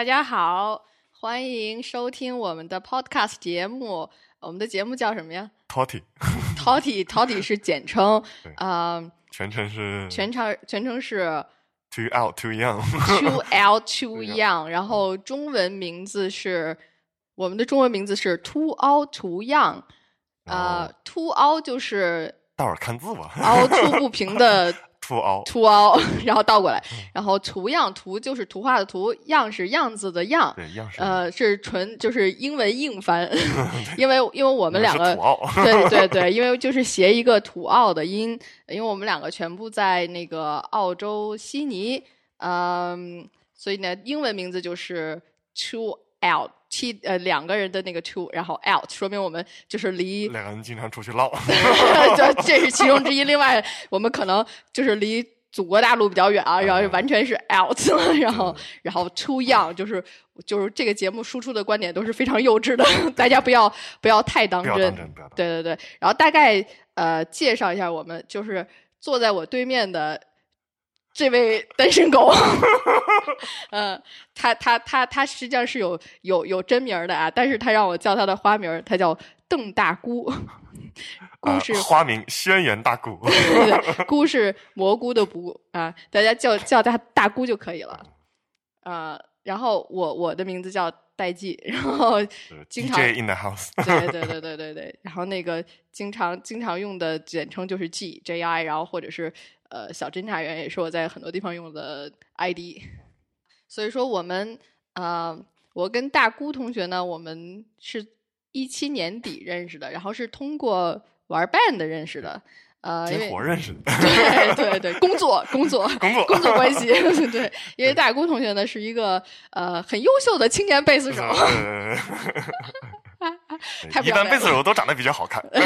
大家好，欢迎收听我们的 podcast 节目。我们的节目叫什么呀 Totty，？Toddy Toddy 是简称对，啊、全称是全称全称是 Too Out Too Young，Too Out Too Young，然后中文名字是我们的中文名字是 Too Out Too Young，啊、哦 t o o All 就是待会儿看字吧。凹凸不平的 Too Out，凸凹，然后倒过来，嗯然后图样图就是图画的图，样是样子的样，对，样式。呃，是纯就是英文硬翻，因为因为我我们两个土澳，对对对，因为就是谐一个土澳的音，因为我们两个全部在那个澳洲悉尼，嗯，所以呢，英文名字就是 two out t 呃两个人的那个 two，然后 out，说明我们就是离两个人经常出去唠。这这是其中之一。另外，我们可能就是离祖国大陆比较远啊，然后完全是 out 了。然后，然后 too young 就是就是这个节目输出的观点都是非常幼稚的，大家不要不要太当真当。真，当真。对对对，然后大概呃介绍一下我们，就是坐在我对面的这位单身狗，呃，他他他他实际上是有有有真名的啊，但是他让我叫他的花名，他叫邓大姑，姑啊是、花名轩辕大姑。对对，菇是蘑菇的菇啊，大家叫叫他大姑就可以了。啊、然后我我的名字叫戴季，然后经常 DJ in the house。对 对对对对对，然后那个经常经常用的简称就是 G J I，然后或者是呃小侦查员也是我在很多地方用的 ID。所以说我们呃，我跟大姑同学呢，我们是一七年底认识的，然后是通过玩 band 认识的。呃，因结为伙认识的，对对对，工作工作工作工作关系，对，因为大姑同学呢是一个呃很优秀的青年贝斯手，一般贝斯手都长得比较好看。对，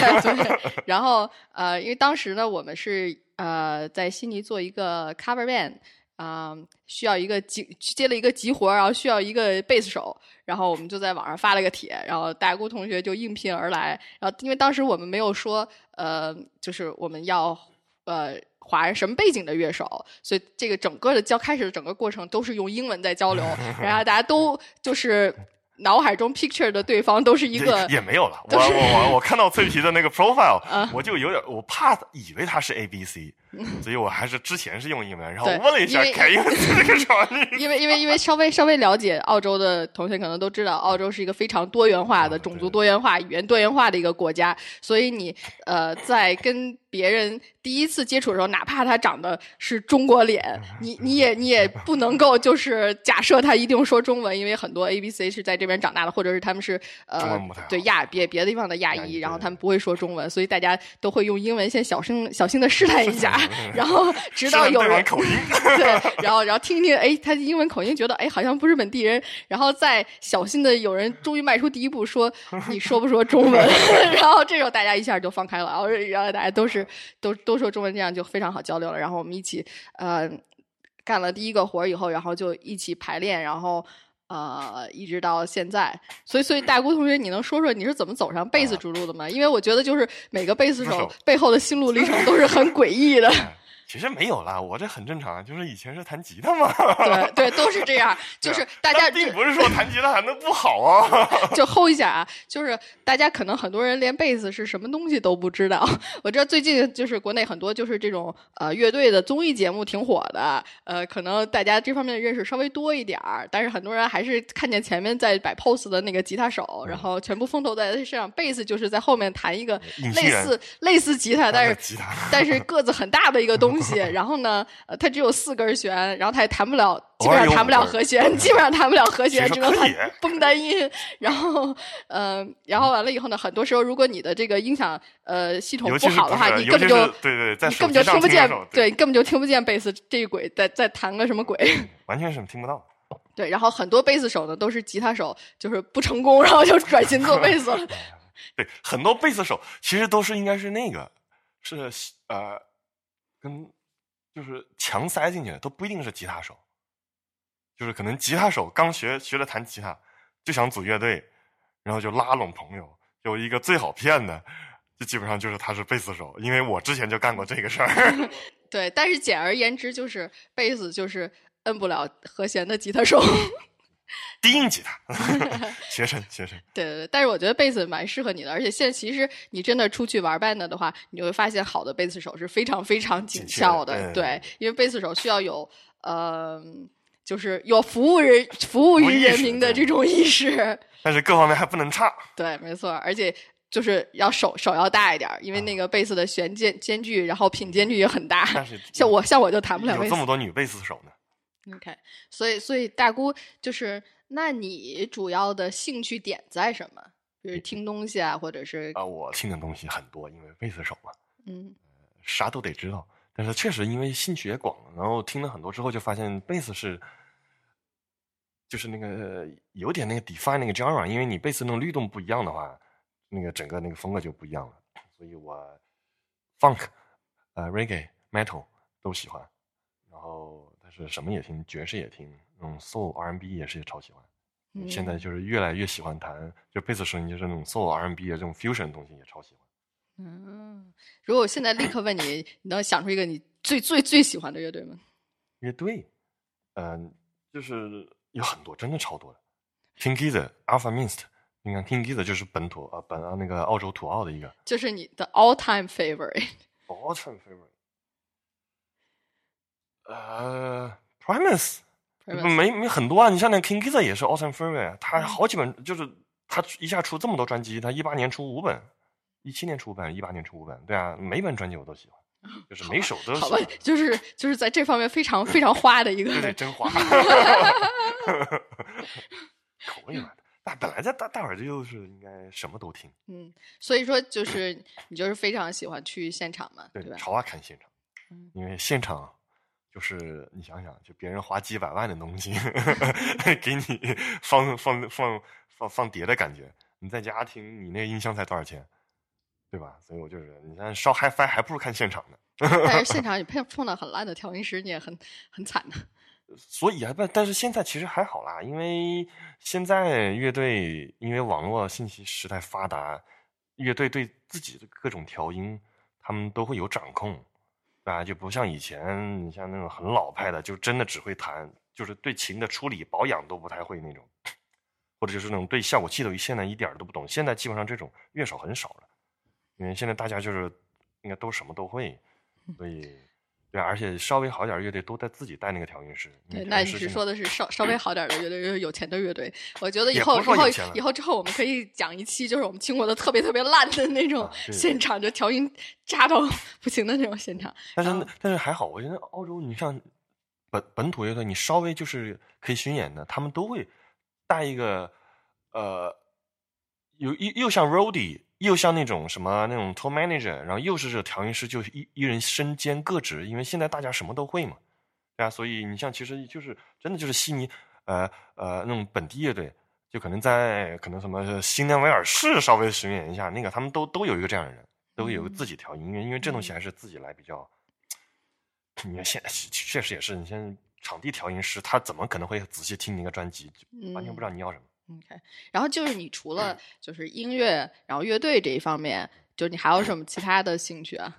然后呃，因为当时呢，我们是呃在悉尼做一个 cover band，啊、需要一个急接了一个急活，然后需要一个贝斯手，然后我们就在网上发了个帖，然后大姑同学就应聘而来，然后因为当时我们没有说呃，就是我们要呃。华人什么背景的乐手，所以这个整个的交开始的整个过程都是用英文在交流，然后大家都就是脑海中 picture 的对方都是一个也也没有了，我我我我看到脆皮的那个 profile，啊 我就有点我怕以为他是 A B C，所以我还是之前是用英文，然后对问了一下因为凯英？因为因为因为稍微稍微了解澳洲的同学可能都知道，澳洲是一个非常多元化的、嗯种族多元化、语言多元化的一个国家，所以你呃在跟别人第一次接触的时候，哪怕他长得是中国脸，嗯 你你也你也不能够就是假设他一定说中文，因为很多 A B C 是在这边长大的，或者是他们是呃对亚别别的地方的亚裔，然后他们不会说中文，所以大家都会用英文先小声小心的试探一下，然后直到有人口音，对，然后然后听听，哎，他的英文口音，觉得哎好像不是本地人，然后再小心的有人终于迈出第一步，说 你说不说中文？然后这时候大家一下就放开了，然后然后大家都是都都说中文，这样就非常好交流了。然后我们一起呃干了第一个活儿以后，然后就一起排练，然后。呃，一直到现在，所以，所以大姑同学，你能说说你是怎么走上贝斯之路的吗？因为我觉得，就是每个贝斯手背后的心路历程都是很诡异的。哎其实没有啦，我这很正常，啊就是以前是弹吉他嘛。对对，都是这样，就是大家并不是说弹吉他弹的不好啊。就 hold 一下啊，就是大家可能很多人连贝斯是什么东西都不知道。我知道最近就是国内很多就是这种呃乐队的综艺节目挺火的，呃，可能大家这方面的认识稍微多一点儿，但是很多人还是看见前面在摆 pose 的那个吉他手，然后全部风头在他身上，贝斯就是在后面弹一个类似类似吉他，但是吉他，但是个子很大的一个东西，然后呢，呃，它只有四根弦，然后它也弹不了，基本上弹不了和弦，基本上弹不了和弦，只能弹可以蹦单音。然后，呃，然后完了以后呢，很多时候如果你的这个音响呃系统不好的话，你根本就对对，在你根本就听不见对，根本就听不见贝斯这一轨在在弹个什么鬼。完全是听不到。对，然后很多贝斯手呢都是吉他手，就是不成功，然后就转型做贝斯了。对，很多贝斯手其实都是应该是那个，是呃，跟就是强塞进去的，都不一定是吉他手，就是可能吉他手刚学学了弹吉他，就想组乐队，然后就拉拢朋友，有一个最好骗的，就基本上就是他是贝斯手，因为我之前就干过这个事儿。对，但是简而言之就是贝斯就是摁不了和弦的吉他手。低音吉他，学生 学生。对对对，但是我觉得贝斯蛮适合你的，而且现在其实你真的出去玩 band 的话，你会发现好的贝斯手是非常非常紧紧俏的，对对，因为贝斯手需要有呃，就是有服务人服务于人民的这种意识，但是各方面还不能差。对，没错，而且。就是要手手要大一点，因为那个贝斯的弦间间距，然后品间距也很大。但是像我像我就弹不了贝斯有这。么多女贝斯手呢。OK，所以所以大姑就是，那你主要的兴趣点在什么？比如听东西啊，或者是啊，我听的东西很多，因为贝斯手嘛，嗯啥都得知道。但是确实因为兴趣也广，然后听了很多之后，就发现贝斯是，就是那个有点那个 define 那个 genre，因为你贝斯那种律动不一样的话，那个整个那个风格就不一样了。所以我 funk、呃 reggae、metal 都喜欢，然后但是什么也听，爵士也听，那种 soul、R&B 也是超喜欢。嗯，现在就是越来越喜欢弹，就贝斯声音就是那种 soul R&B 的这种 fusion 的东西也超喜欢。嗯，如果我现在立刻问你，你能想出一个你最最最喜欢的乐队吗？乐队，嗯、就是有很多，真的超多的。King Gizzard、Alpha Mist，你看 King Gizzard 就是本土啊、本啊那个澳洲土澳的一个就是你的 all time favorite。all time favorite。呃，Primus Primus 没没很多啊，你像那 King Gizzard 也是 Awesome 啊他嗯好几本就是他一下出这么多专辑，他一八年出五本，一七年出五本，一八年出五本，对啊，每本专辑我都喜欢，就是每首都喜好吧欢。，就是就是在这方面非常非常花的一个对对，人。真花。口味嘛，那本来在大大伙儿就是应该什么都听，嗯，所以说就是你就是非常喜欢去现场嘛，对吧？超爱看现场嗯，因为现场就是你想想，就别人花几百万的东西 给你放放放放放碟的感觉，你在家听，你那个音箱才多少钱，对吧？所以我就是，你看烧 HiFi 还不如看现场呢。但是现场你碰碰到很烂的调音师，你也很很惨的。所以啊，不，但是现在其实还好啦，因为现在乐队因为网络信息时代发达，乐队对自己的各种调音，他们都会有掌控，啊？就不像以前，你像那种很老派的，就真的只会弹，就是对琴的处理保养都不太会那种，或者就是那种对效果器都现在一点都不懂。现在基本上这种乐手很少了，因为现在大家就是应该都什么都会，所以。对啊，而且稍微好点儿乐队都在自己带那个调音师。对，那你是说的是 稍稍微好点的乐队，就是有钱的乐队。我觉得以后以后以后之后，我们可以讲一期，就是我们听过的特别特别烂的那种现场，就调音渣到 不行的那种现场。但是、嗯但是还好，我觉得澳洲，你像本本土乐队，你稍微就是可以巡演的，他们都会带一个呃，有又又像 roadie，又像那种什么那种 tour manager，然后又是这个调音师，就一一人身兼各职，因为现在大家什么都会嘛，对啊，所以你像其实就是真的就是悉尼呃呃那种本地乐队。就可能在可能什么新南威尔士稍微巡演一下，那个他们都都有一个这样的人，都有个自己调音，因为因为这东西还是自己来比较。你看现 确实也是，你像场地调音师，他怎么可能会仔细听你一个专辑，完全不知道你要什么？OK，然后就是你除了就是音乐，然后乐队这一方面，就是你还有什么其他的兴趣啊？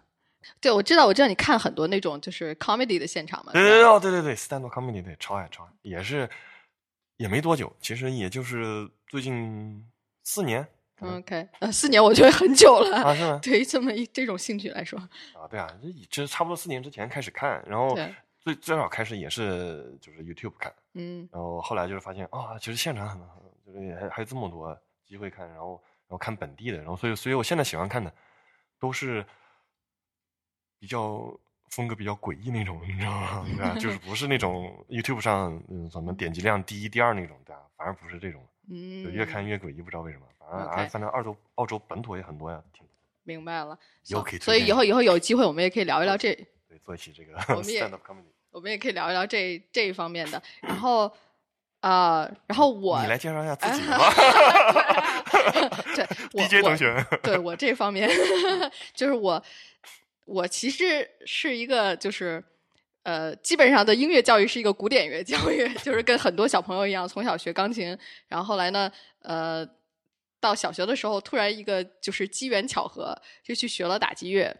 对，我知道，我知道你看很多那种就是 comedy 的现场嘛。对对对哦对对对，stand up comedy 对，超爱超爱，也是也没多久，其实也就是最近四年 OK，呃，四年我觉得很久了。啊，是吗？对于这么一这种兴趣来说，啊，对啊，这以这差不多四年之前开始看，然后最最早开始也是就是 YouTube 看，嗯然后后来就是发现啊、其实现场很就是还还有这么多机会看，然后然后看本地的，然后所以所以我现在喜欢看的都是比较风格比较诡异那种，你知道吗？对吧？就是不是那种 YouTube 上嗯什么点击量第一、第二那种，对吧？反而不是这种，就嗯，越看越诡异，不知道为什么。反正 OK 啊反正澳洲澳洲本土也很多呀，挺明白了。以后可以所以以后以后有机会我们也可以聊一聊这，对做一期这个。我们也可以聊一聊这这一方面的。然后，呃，然后我你来介绍一下自己吧 对 我，DJ 我同学。对我这方面，就是我，我其实是一个就是。呃，基本上的音乐教育是一个古典乐教育，就是跟很多小朋友一样，从小学钢琴，然后后来呢，呃，到小学的时候，突然一个就是机缘巧合，就去学了打击乐、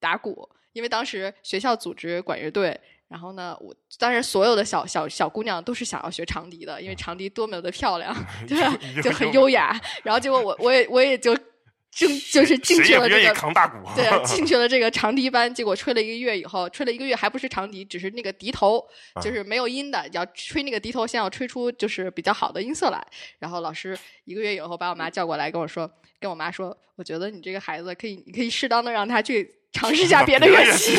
打鼓，因为当时学校组织管乐队，然后呢，我当然所有的小小小姑娘都是想要学长笛的，因嗯为长笛多么的漂亮，对吧？就很优雅。然后结果我我也我也就进就是进去了这个扛大鼓。对啊，进去了这个长笛班，结果吹了一个月以后，吹了一个月还不是长笛，只是那个笛头，啊就是没有音的。要吹那个笛头，先要吹出就是比较好的音色来。然后老师一个月以后把我妈叫过来跟我说，跟我妈说，我觉得你这个孩子可以，你可以适当的让他去尝试一下别的乐器，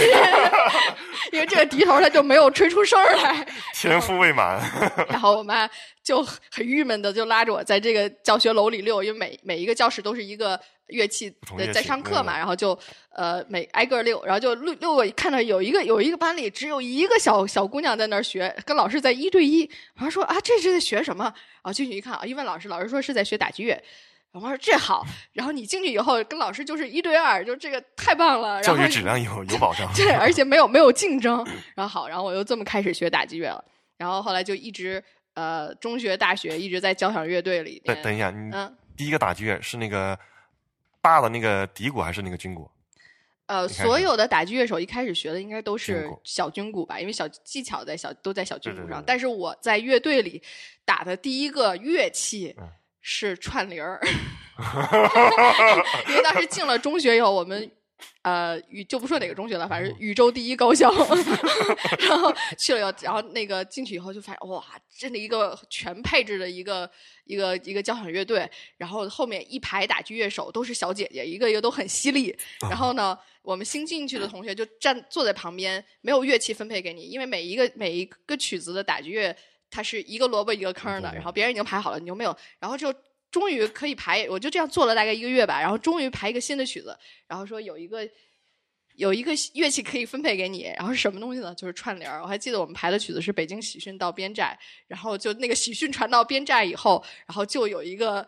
因为这个笛头它就没有吹出声儿来。天赋未满，然后我妈就很郁闷的就拉着我在这个教学楼里溜，因为每每一个教室都是一个乐器的在上课嘛，嗯然后就呃每挨个溜，然后就溜溜过，看到有一个有一个班里只有一个小小姑娘在那儿学，跟老师在一对一，然后说啊这是在学什么？然后进去一看啊，一问老师，老师说是在学打击乐。然后我说这好，然后你进去以后跟老师就是一对二，就这个太棒了。然教后育质量有有保障。对，而且没有没有竞争。然后好，然后我又这么开始学打击乐了。然后后来就一直呃，中学、大学一直在交响乐队里面。等等一下，你嗯第一个打击乐是那个大的那个底鼓还是那个军鼓？呃，所有的打击乐手一开始学的应该都是小军鼓吧，因为小技巧在小都在小军鼓上。对对对但是我在乐队里打的第一个乐器嗯是串铃儿 因为当时进了中学以后，我们。呃，宇就不说哪个中学了，反正宇宙第一高校，然后去了以后，然后那个进去以后就发现哇，真的一个全配置的一个一个一个交响乐队，然后后面一排打击乐手都是小姐姐，一个一个都很犀利。然后呢，我们新进去的同学就站坐在旁边，没有乐器分配给你，因为每一个每一个曲子的打击乐它是一个萝卜一个坑的，然后别人已经排好了，你就没有，然后就。终于可以排，我就这样做了大概一个月吧，然后终于排一个新的曲子，然后说有一个有一个乐器可以分配给你，然后是什么东西呢？就是串联儿。我还记得我们排的曲子是北京喜讯到边寨，然后就那个喜讯传到边寨以后，然后就有一个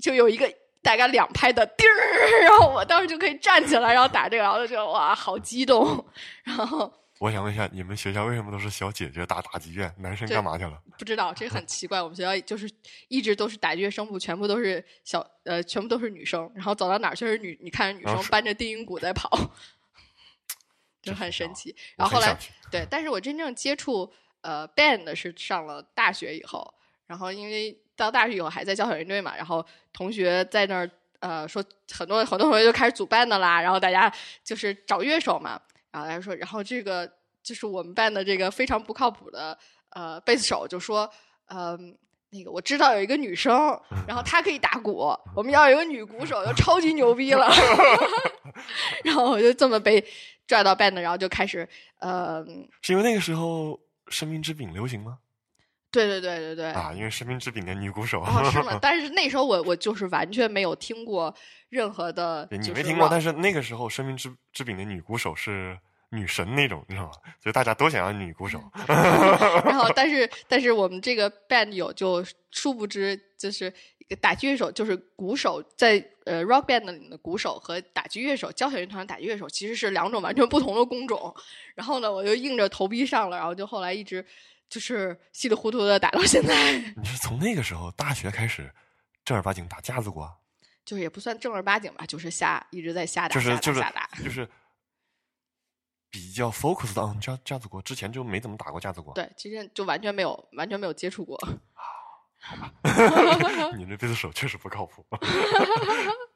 就有一个大概两拍的叮儿，然后我当时就可以站起来，然后打这个，然后就觉得哇，好激动。然后我想问一下，你们学校为什么都是小姐姐打打击乐，男生干嘛去了？不知道这很奇怪，我们学校就是一直都是打击乐声部，全部都是小呃，全部都是女生，然后走到哪儿就是女，你看着女生搬着低音鼓在跑，就很神奇。然后后来对，但是我真正接触呃 band 是上了大学以后，然后因为到大学以后还在交响乐队嘛，然后同学在那儿呃说很多很多同学就开始组 band 的啦，然后大家就是找乐手嘛，然后大家说，然后这个就是我们班的这个非常不靠谱的呃贝斯手就说，嗯、那个我知道有一个女生，然后她可以打鼓，我们要有一个女鼓手，就超级牛逼了。然后我就这么被拽到 band，然后就开始，呃，是因为那个时候生命之饼流行吗？对对对对对，啊，因为生命之饼的女鼓手。哦，是吗？但是那时候我我就是完全没有听过任何的，你没听过，但是那个时候生命之之饼的女鼓手是女神那种，你知道吗？所以大家都想要女鼓手。然后，但是但是我们这个 band 有就殊不知，就是一个打击乐手，就是鼓手，在呃 rock band 里面的鼓手和打击乐手，交响乐团的打击乐手其实是两种完全不同的工种。然后呢，我就硬着头皮上了，然后就后来一直就是稀里糊涂的打到现在，你是从那个时候大学开始正儿八经打架子鼓啊？就是也不算正儿八经吧，就是瞎一直在瞎打，就是就是瞎打。就是比较 focused on 架架子鼓，之前就没怎么打过架子鼓。对，其实就完全没有完全没有接触过。好吧 你这贝斯手确实不靠谱。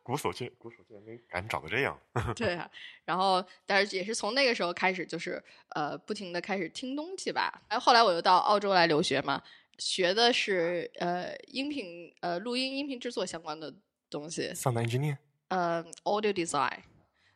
鼓手竟鼓手竟然没敢长得这样。对啊，然后但是也是从那个时候开始，就是呃不停的开始听东西吧。然后后来我又到澳洲来留学嘛，学的是呃音频呃录音音频制作相关的东西，Sound engineer，呃 audio design。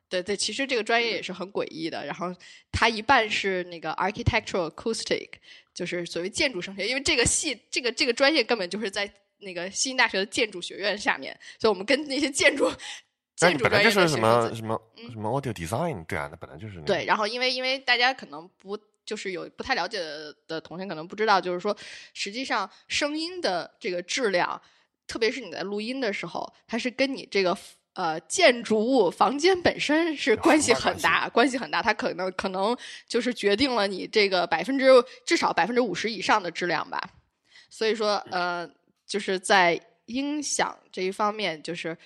对对，其实这个专业也是很诡异的。然后它一半是那个 architectural acoustic，就是所谓建筑声学，因为这个系这个这个专业根本就是在那个西宁大学的建筑学院下面，所以我们跟那些建筑 但建筑你本来就是什么什么嗯什么 audio design，对啊，那本来就是那个对，然后因为因为大家可能不就是有不太了解的同学可能不知道，就是说实际上声音的这个质量，特别是你在录音的时候，它是跟你这个。呃，建筑物房间本身是关系很大，关系很大，它可能可能就是决定了你这个百分之至少百分之五十以上的质量吧。所以说，呃，就是在音响这一方面，就是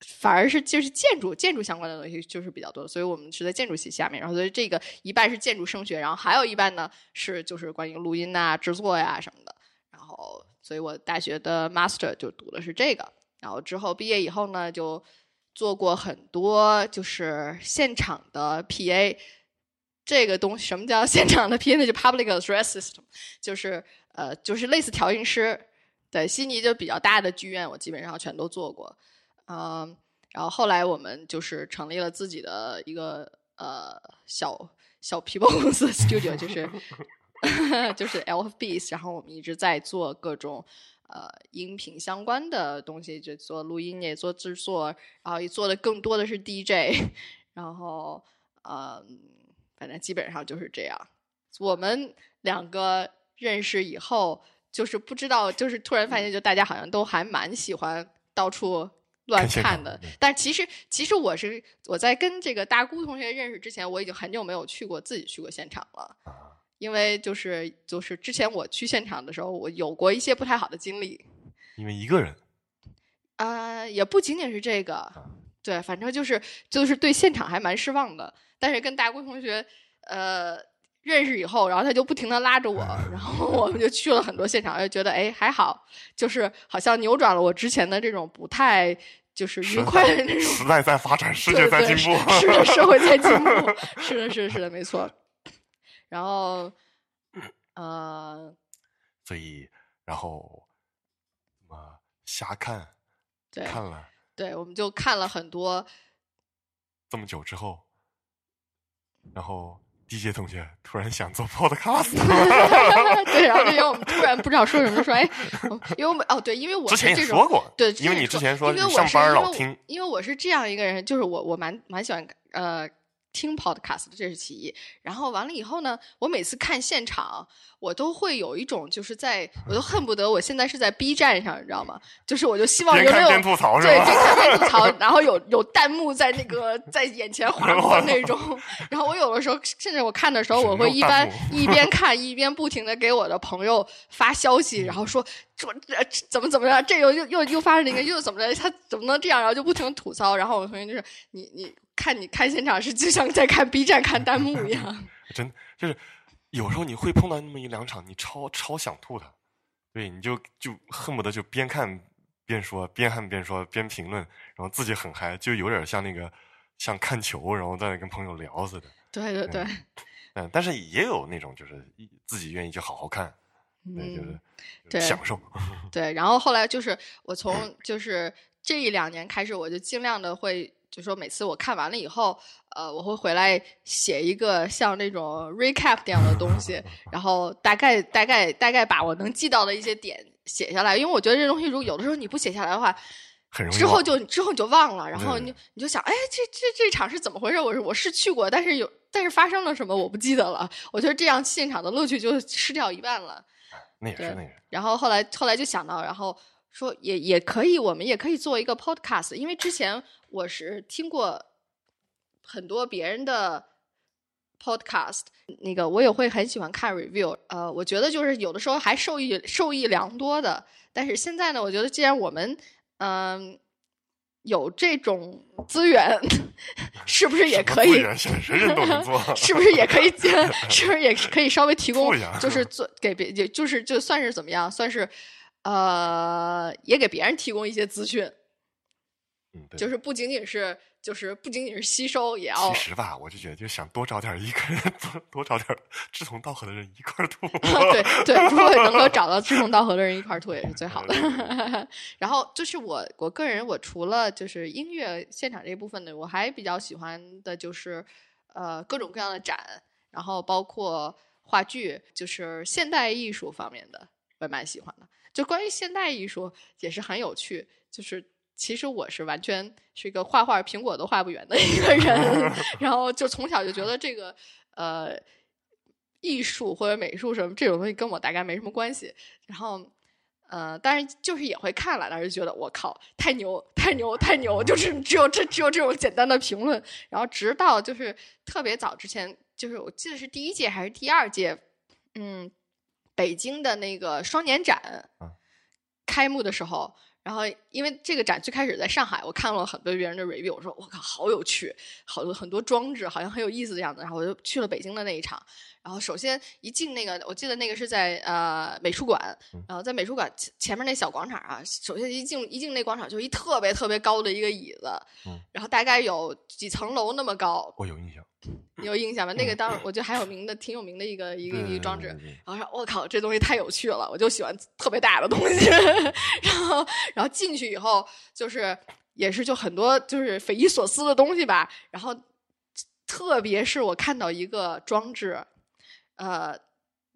反而是就是建筑建筑相关的东西就是比较多，所以我们是在建筑系下面，然后所以这个一半是建筑声学，然后还有一半呢是就是关于录音呐、制作呀什么的。然后，所以我大学的 master 就读的是这个，然后之后毕业以后呢，就做过很多就是现场的 PA。这个东西什么叫现场的 PA 呢？就 public address system，就是呃，就是类似调音师。对，悉尼就比较大的剧院，我基本上全都做过。嗯，然后后来我们就是成立了自己的一个呃小小皮包 公司 studio，就是 就是 LFBs，然后我们一直在做各种呃音频相关的东西，就做录音也做制作，然后也做的更多的是 DJ，然后嗯，反正基本上就是这样。我们两个认识以后，就是不知道，就是突然发现，就大家好像都还蛮喜欢到处。乱看的，但其实其实我是我在跟这个大姑同学认识之前，我已经很久没有去过自己去过现场了，因为就是就是之前我去现场的时候，我有过一些不太好的经历。因为一个人啊，也不仅仅是这个，对，反正就是就是对现场还蛮失望的。但是跟大姑同学呃认识以后，然后他就不停的拉着我，然后我们就去了很多现场，就觉得哎还好，就是好像扭转了我之前的这种不太。就是愉快的那种。时代在发展，世界在进步。是的，社会在进步。是的，是的，是的，没错。然后，呃，所以，然后，啊，瞎看，对看了，对，我们就看了很多。这么久之后，然后。DJ 同学突然想做 Podcast，对，然后就因为我们突然不知道说什么，说哎，因为我们哦对，因为我之前也说过，对，因为你之前说因为上班老听，因为我是这样一个人，就是我我蛮蛮喜欢呃。听 podcast 这是其一，然后完了以后呢，我每次看现场，我都会有一种就是在，我都恨不得我现在是在 B 站上，你知道吗？就是我就希望有没有对，边看边吐槽，然后有有弹幕在那个在眼前划 过那种。然后我有的时候甚至我看的时候，我会一般一边看一边不停的给我的朋友发消息，然后说说怎么怎么着，这又又又又发生了一个又怎么着，他怎么能这样？然后就不停吐槽。然后我同学就是你你。看你看现场是就像在看 B 站看弹幕一样，真就是有时候你会碰到那么一两场，你超超想吐的，对，你就就恨不得就边看边说，边看边说，边评论，然后自己很嗨，就有点像那个像看球，然后在那跟朋友聊似的。对对对，嗯，但是也有那种就是自己愿意去好好看，对，就是享受。对，然后后来就是我从就是这一两年开始，我就尽量的会。就说每次我看完了以后，呃，我会回来写一个像那种 recap 这样的东西，然后大概大概大概把我能记到的一些点写下来，因为我觉得这东西如果有的时候你不写下来的话，之后就之后你就忘了，然后你你就想，哎，这这这场是怎么回事？我是我是去过，但是有但是发生了什么我不记得了。我觉得这样现场的乐趣就失掉一半了。那也是那个。然后后来后来就想到，然后。说也也可以，我们也可以做一个 podcast，因为之前我是听过很多别人的 podcast，那个我也会很喜欢看 review，呃，我觉得就是有的时候还受益受益良多的。但是现在呢，我觉得既然我们嗯有这种资源，是不是也可以？谁人都能做，是不是也可以？是不是也可以稍微提供，就是做 给别，也就是就算是怎么样，算是。呃，也给别人提供一些资讯，嗯，就是不仅仅是，就是不仅仅是吸收，也要。其实吧，我就觉得就想多找点一个人，多多找点志同道合的人一块儿 吐。对对，如果能够 找到志同道合的人一块儿吐，也是最好的。然后就是我，我个人，我除了就是音乐现场这一部分的，我还比较喜欢的就是呃各种各样的展，然后包括话剧，就是现代艺术方面的，我也蛮喜欢的。就关于现代艺术也是很有趣，就是其实我是完全是一个画画苹果都画不圆的一个人，然后就从小就觉得这个呃艺术或者美术什么这种东西跟我大概没什么关系，然后呃当然就是也会看了，但是觉得我靠太牛太牛太牛，就是只有这只有这种简单的评论，然后直到就是特别早之前，就是我记得是第一届还是第二届，嗯。北京的那个双年展开幕的时候，然后因为这个展最开始在上海，我看了很多别人的 review，我说我靠，好有趣，好多很多装置，好像很有意思的样子。然后我就去了北京的那一场。然后首先一进那个，我记得那个是在呃美术馆，然后在美术馆前前面那小广场啊，首先一进一进那广场就一特别特别高的一个椅子，嗯然后大概有几层楼那么高，我有印象，你有印象吗？那个当我觉得还有名的，挺有名的一个一个一个装置。然后说，我靠，这东西太有趣了，我就喜欢特别大的东西。然后，然后进去以后，就是也是就很多就是匪夷所思的东西吧。然后，特别是我看到一个装置，呃，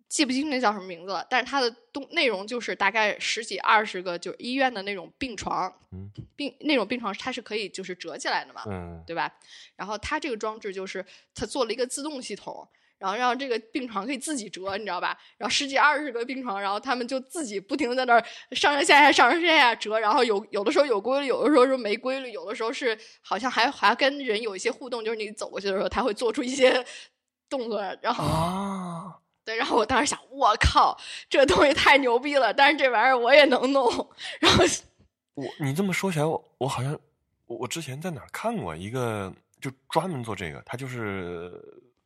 记不清那叫什么名字了，但是它的东内容就是大概十几二十个，就是医院的那种病床，嗯病那种病床它是可以就是折起来的嘛。嗯，对吧？然后它这个装置就是它做了一个自动系统，然后让这个病床可以自己折，你知道吧？然后十几二十个病床，然后他们就自己不停的在那儿上上下下、上上下下折，然后有有的时候有规律，有的时候是没规律，有的时候是好像还还跟人有一些互动，就是你走过去的时候，他会做出一些动作，然后啊，对，然后我当时想，我靠，这东西太牛逼了！但是这玩意儿我也能弄，然后 我你这么说起来，我我好像我我之前在哪儿看过一个，就专门做这个，他就是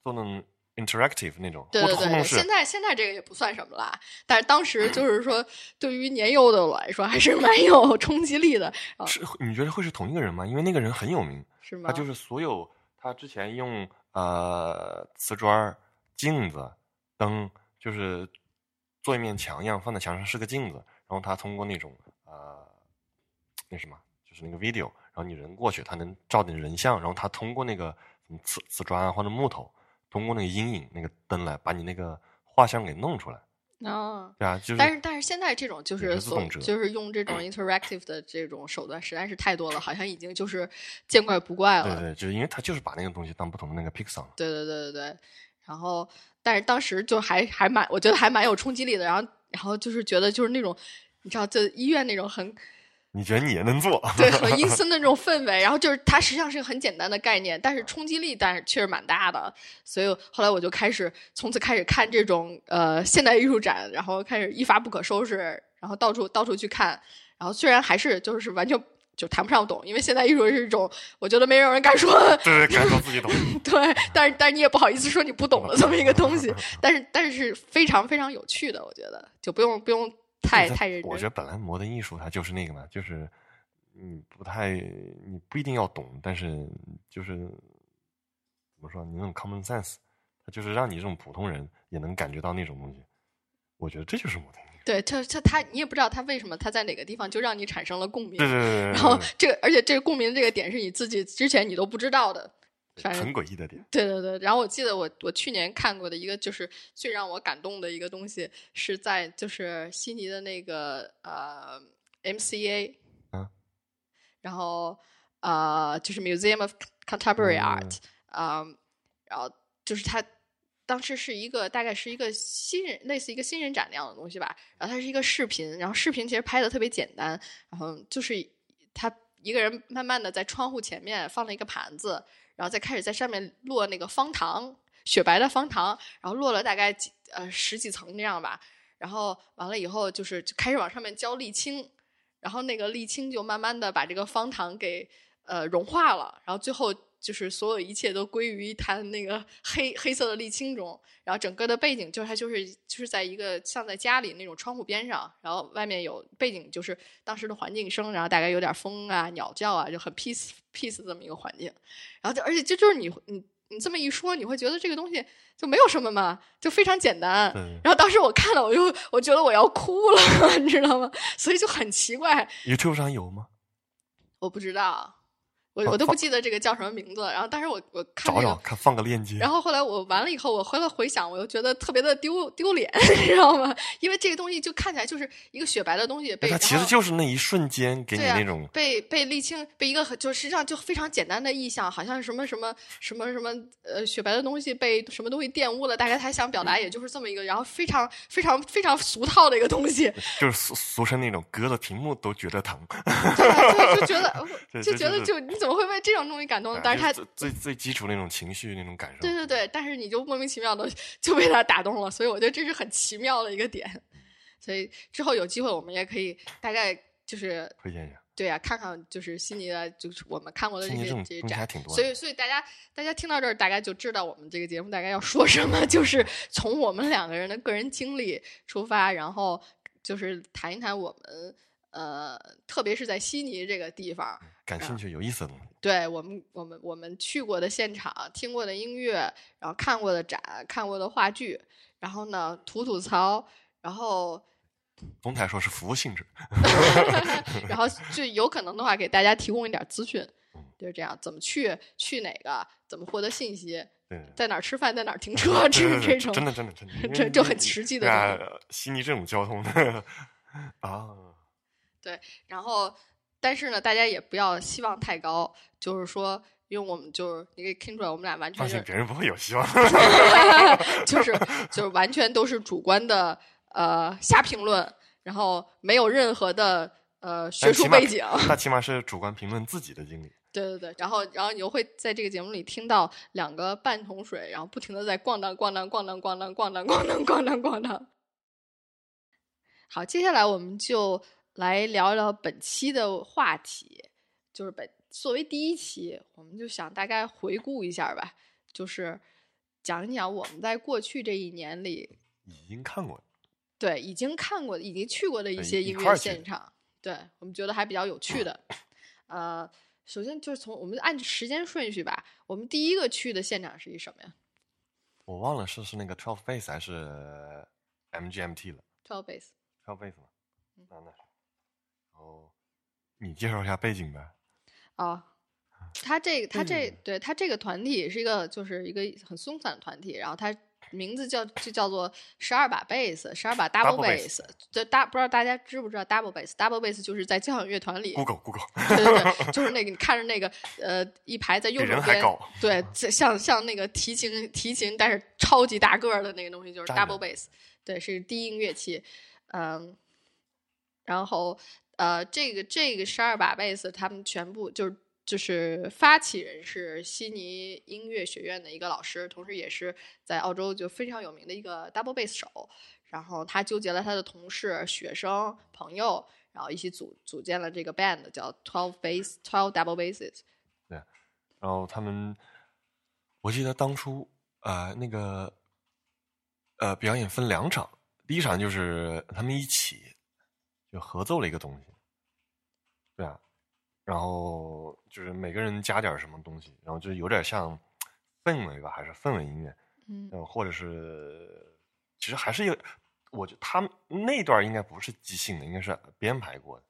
做那种 interactive 那种对对对对，现，在现在这个也不算什么啦，但是当时就是说，对于年幼的我来说，还是蛮有冲击力的，啊是你觉得会是同一个人吗？因为那个人很有名，是吗？他就是所有他之前用呃瓷砖、镜子、灯，就是做一面墙一样放在墙上是个镜子，然后他通过那种呃那什么，就是那个 video，然后你人过去，他能照点人像，然后他通过那个什么瓷瓷砖啊或者木头，通过那个阴影那个灯来把你那个画像给弄出来，啊。对啊，就是但是但是现在这种就是所就是用这种 interactive 的这种手段实在是太多了，好像已经就是见怪不怪了。对对，就是因为他就是把那个东西当不同的那个 pixel 了。对对对对对，然后但是当时就还还蛮，我觉得还蛮有冲击力的。然后然后就是觉得就是那种，你知道，就医院那种很你觉得你也能做？对很阴森的那种氛围，然后就是它实际上是一个很简单的概念，但是冲击力但是确实蛮大的。所以后来我就开始从此开始看这种呃现代艺术展，然后开始一发不可收拾，然后到处到处去看。然后虽然还是就是完全就谈不上懂，因为现代艺术是一种我觉得没有人敢说对对，敢说自己懂。对，但是但是你也不好意思说你不懂了这么一个东西，但是但是是非常非常有趣的，我觉得就不用不用太太认真。我觉得本来摩登艺术它就是那个嘛，就是你不太，你不一定要懂，但是就是怎么说，你那种 common sense，它就是让你这种普通人也能感觉到那种东西。我觉得这就是摩登。对，他他他，你也不知道他为什么他在哪个地方就让你产生了共鸣对，对对对对然后这个而且这个共鸣这个点是你自己之前你都不知道的。对反正很诡异的点。对对对，然后我记得我我去年看过的一个就是最让我感动的一个东西是在就是悉尼的那个呃 MCA，啊，然后呃就是 Museum of Contemporary 嗯 Art，啊、然后就是它当时是一个大概是一个新人类似一个新人展那样的东西吧，然后它是一个视频，然后视频其实拍的特别简单，然后就是他一个人慢慢的在窗户前面放了一个盘子，然后再开始在上面落那个方糖，雪白的方糖，然后落了大概几呃十几层这样吧，然后完了以后就是就开始往上面浇沥青，然后那个沥青就慢慢的把这个方糖给呃融化了，然后最后就是所有一切都归于一滩那个黑黑色的沥青中，然后整个的背景就是它就是就是在一个像在家里那种窗户边上，然后外面有背景就是当时的环境声，然后大概有点风啊、鸟叫啊，就很 peace peace 这么一个环境，然后就而且这就是你你你这么一说，你会觉得这个东西就没有什么嘛，就非常简单。然后当时我看了，我就我觉得我要哭了，你知道吗？所以就很奇怪，YouTube 上有吗？我不知道，我我都不记得这个叫什么名字。然后，但是我我看那个找找看，放个链接。然后后来我完了以后，我回来回想，我又觉得特别的丢丢脸，你知道吗？因为这个东西就看起来就是一个雪白的东西被，它其实就是那一瞬间给你那种，被被沥青被一个很就实际上就非常简单的意象，好像什么什么什么什么呃雪白的东西被什么东西玷污了，大概他想表达也就是这么一个，然后非常非常非常俗套的一个东西，就是俗俗称那种隔着屏幕都觉得疼。对对，就觉得就觉得就你怎么会被这种东西感动呢？但是他就最最最基础那种情绪那种感受。对对对，但是你就莫名其妙的就被他打动了，所以我觉得这是很奇妙的一个点。所以之后有机会我们也可以大概就是推荐一下。对啊，看看就是悉尼的，就是我们看过的这些这些展，所以。所以大家大家听到这儿，大概就知道我们这个节目大概要说什么，就是从我们两个人的个人经历出发，然后就是谈一谈我们呃，特别是在悉尼这个地方，感兴趣有意思的东西，对我们我们我们去过的现场、听过的音乐，然后看过的展、看过的话剧，然后呢吐吐槽，然后总体来说是服务性质。然后就有可能的话给大家提供一点资讯嗯，就是这样，怎么去，去哪个，怎么获得信息，对，在哪儿吃饭，在哪儿停车，这对对对这种真的真的真的，这就很实际的对啊东西。，悉尼这种交通的啊，然后，但是呢，大家也不要希望太高，就是说，因为我们就是你可以听出来，我们俩完全放是，别人不会有希望。就是就是完全都是主观的呃瞎评论，然后没有任何的呃学术背景。那起码是主观评论自己的经历。对对对，然后然后你就会在这个节目里听到两个半桶水，然后不停的在咣当咣当咣当咣当咣当咣当咣当咣当。好，接下来我们就来聊聊本期的话题，就是本作为第一期，我们就想大概回顾一下吧，就是讲一讲我们在过去这一年里已经看过，对，已经看过、已经去过的一些音乐现场，对我们觉得还比较有趣的。呃，首先就是从我们按时间顺序吧，我们第一个去的现场是一什么呀我忘了是是那个 Twelve Base 还是 MGMT 了？Twelve Base。，Twelve Base 嘛，嗯那那是，然后你介绍一下背景呗。哦，他这个他这嗯对他这个团体是一个就是一个很松散的团体，然后他名字叫就叫做十二把贝斯，十二把 double bass。这大不知道大家知不知道 double bass？double bass 就是在交响乐团里 Google Google，对对对，就是那个你看着那个呃一排在右手边。对，这像像那个提琴提琴，但是超级大个儿的那个东西就是 double 着 bass，对，是低音乐器，嗯，然后呃，这个这个十二把贝斯，他们全部就是就是发起人是悉尼音乐学院的一个老师，同时也是在澳洲就非常有名的一个 double bass 手。然后他纠结了他的同事、学生、朋友，然后一起组组建了这个 band，叫 Twelve Bass Twelve Double Basses。对。然后他们，我记得当初呃那个呃表演分两场，第一场就是他们一起就合奏了一个东西，对啊，然后就是每个人加点什么东西，然后就有点像氛围吧，还是氛围音乐，嗯嗯，或者是其实还是有，我觉得他们那段应该不是即兴的，应该是编排过的。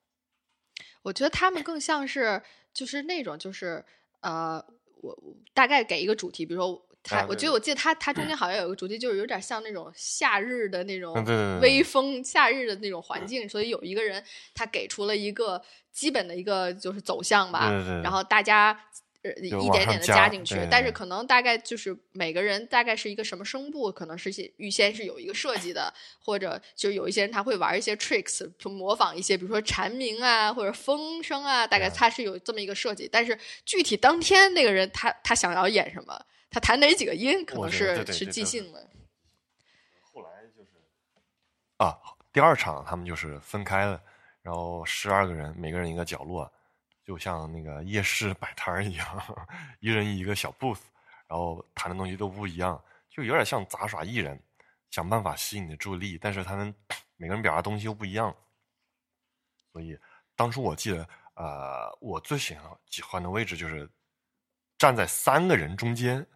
我觉得他们更像是就是那种就是呃，我我大概给一个主题，比如说他，我觉得我记得他他中间好像有个主题，就是有点像那种夏日的那种微风、夏日的那种环境，所以有一个人他给出了一个基本的一个就是走向吧，然后大家。呃，一点点的加加进去对，对对但是可能大概就是每个人大概是一个什么声部，可能是先预先是有一个设计的，或者就有一些人他会玩一些 tricks，就模仿一些，比如说蝉鸣啊或者风声啊，大概他是有这么一个设计。但是具体当天那个人他他想要演什么，他弹哪几个音，可能是是即兴的。后来就是啊，第二场他们就是分开了，然后十二个人，每个人一个角落，就像那个夜市摆摊儿一样，一人一个小 booth，然后弹的东西都不一样，就有点像杂耍艺人，想办法吸引你的注意力，但是他们 每个人表达东西又不一样，所以当初我记得，呃，我最喜欢喜欢的位置就是站在三个人中间。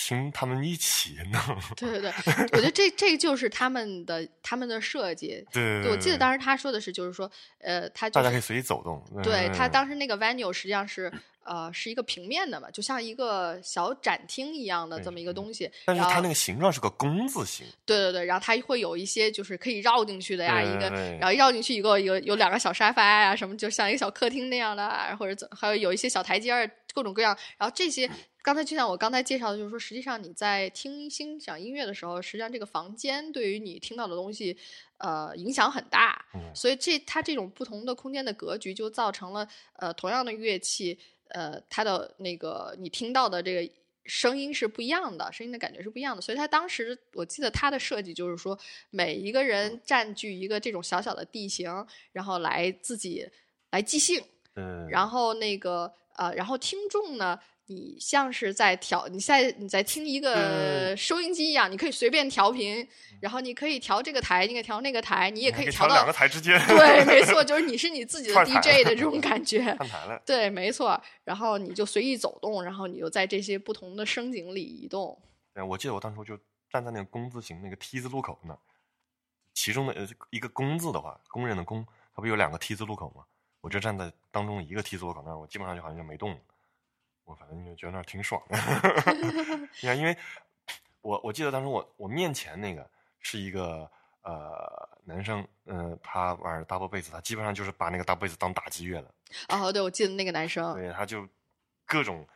听他们一起弄，对对对，我觉得这这就是他们的他们的设计。对对，我记得当时他说的是，就是说，呃，他就是大家可以随意走动。对他嗯当时那个 venue 实际上是呃是一个平面的嘛，就像一个小展厅一样的这么一个东西。但是它那个形状是个工字形，对对对，然后它会有一些就是可以绕进去的呀，一个然后绕进去一个有有两个小沙发呀，什么就像一个小客厅那样的啊，或者怎还有有一些小台阶儿，各种各样。然后这些刚才就像我刚才介绍的，就是说，实际上你在听欣赏音乐的时候，实际上这个房间对于你听到的东西，呃，影响很大。嗯所以这它这种不同的空间的格局，就造成了呃同样的乐器，呃，它的那个你听到的这个声音是不一样的，声音的感觉是不一样的。所以他当时我记得他的设计就是说，每一个人占据一个这种小小的地形，然后来自己来即兴。嗯，然后那个呃，然后听众呢，你像是在调，你在你在听一个收音机一样，你可以随便调频，然后你可以调这个台，你可以调那个台，你也可以调到两个台之间。对，没错，就是你是你自己的 DJ 的这种 感觉。换台了。对，没错。然后你就随意走动，然后你就在这些不同的声景里移动。对，我记得我当初就站在那个工字形那个 T 字路口那，其中的呃一个工字的话，工人的工，它不有两个 T 字路口吗？我就站在当中一个 T 字路口那儿，我基本上就好像就没动。我反正就觉得那儿挺爽的。你看，因为 我我记得当时我我面前那个是一个呃男生，嗯，他玩 double bass，他基本上就是把那个 double bass 当打击乐了。哦，对，我记得那个男生。对，他就各种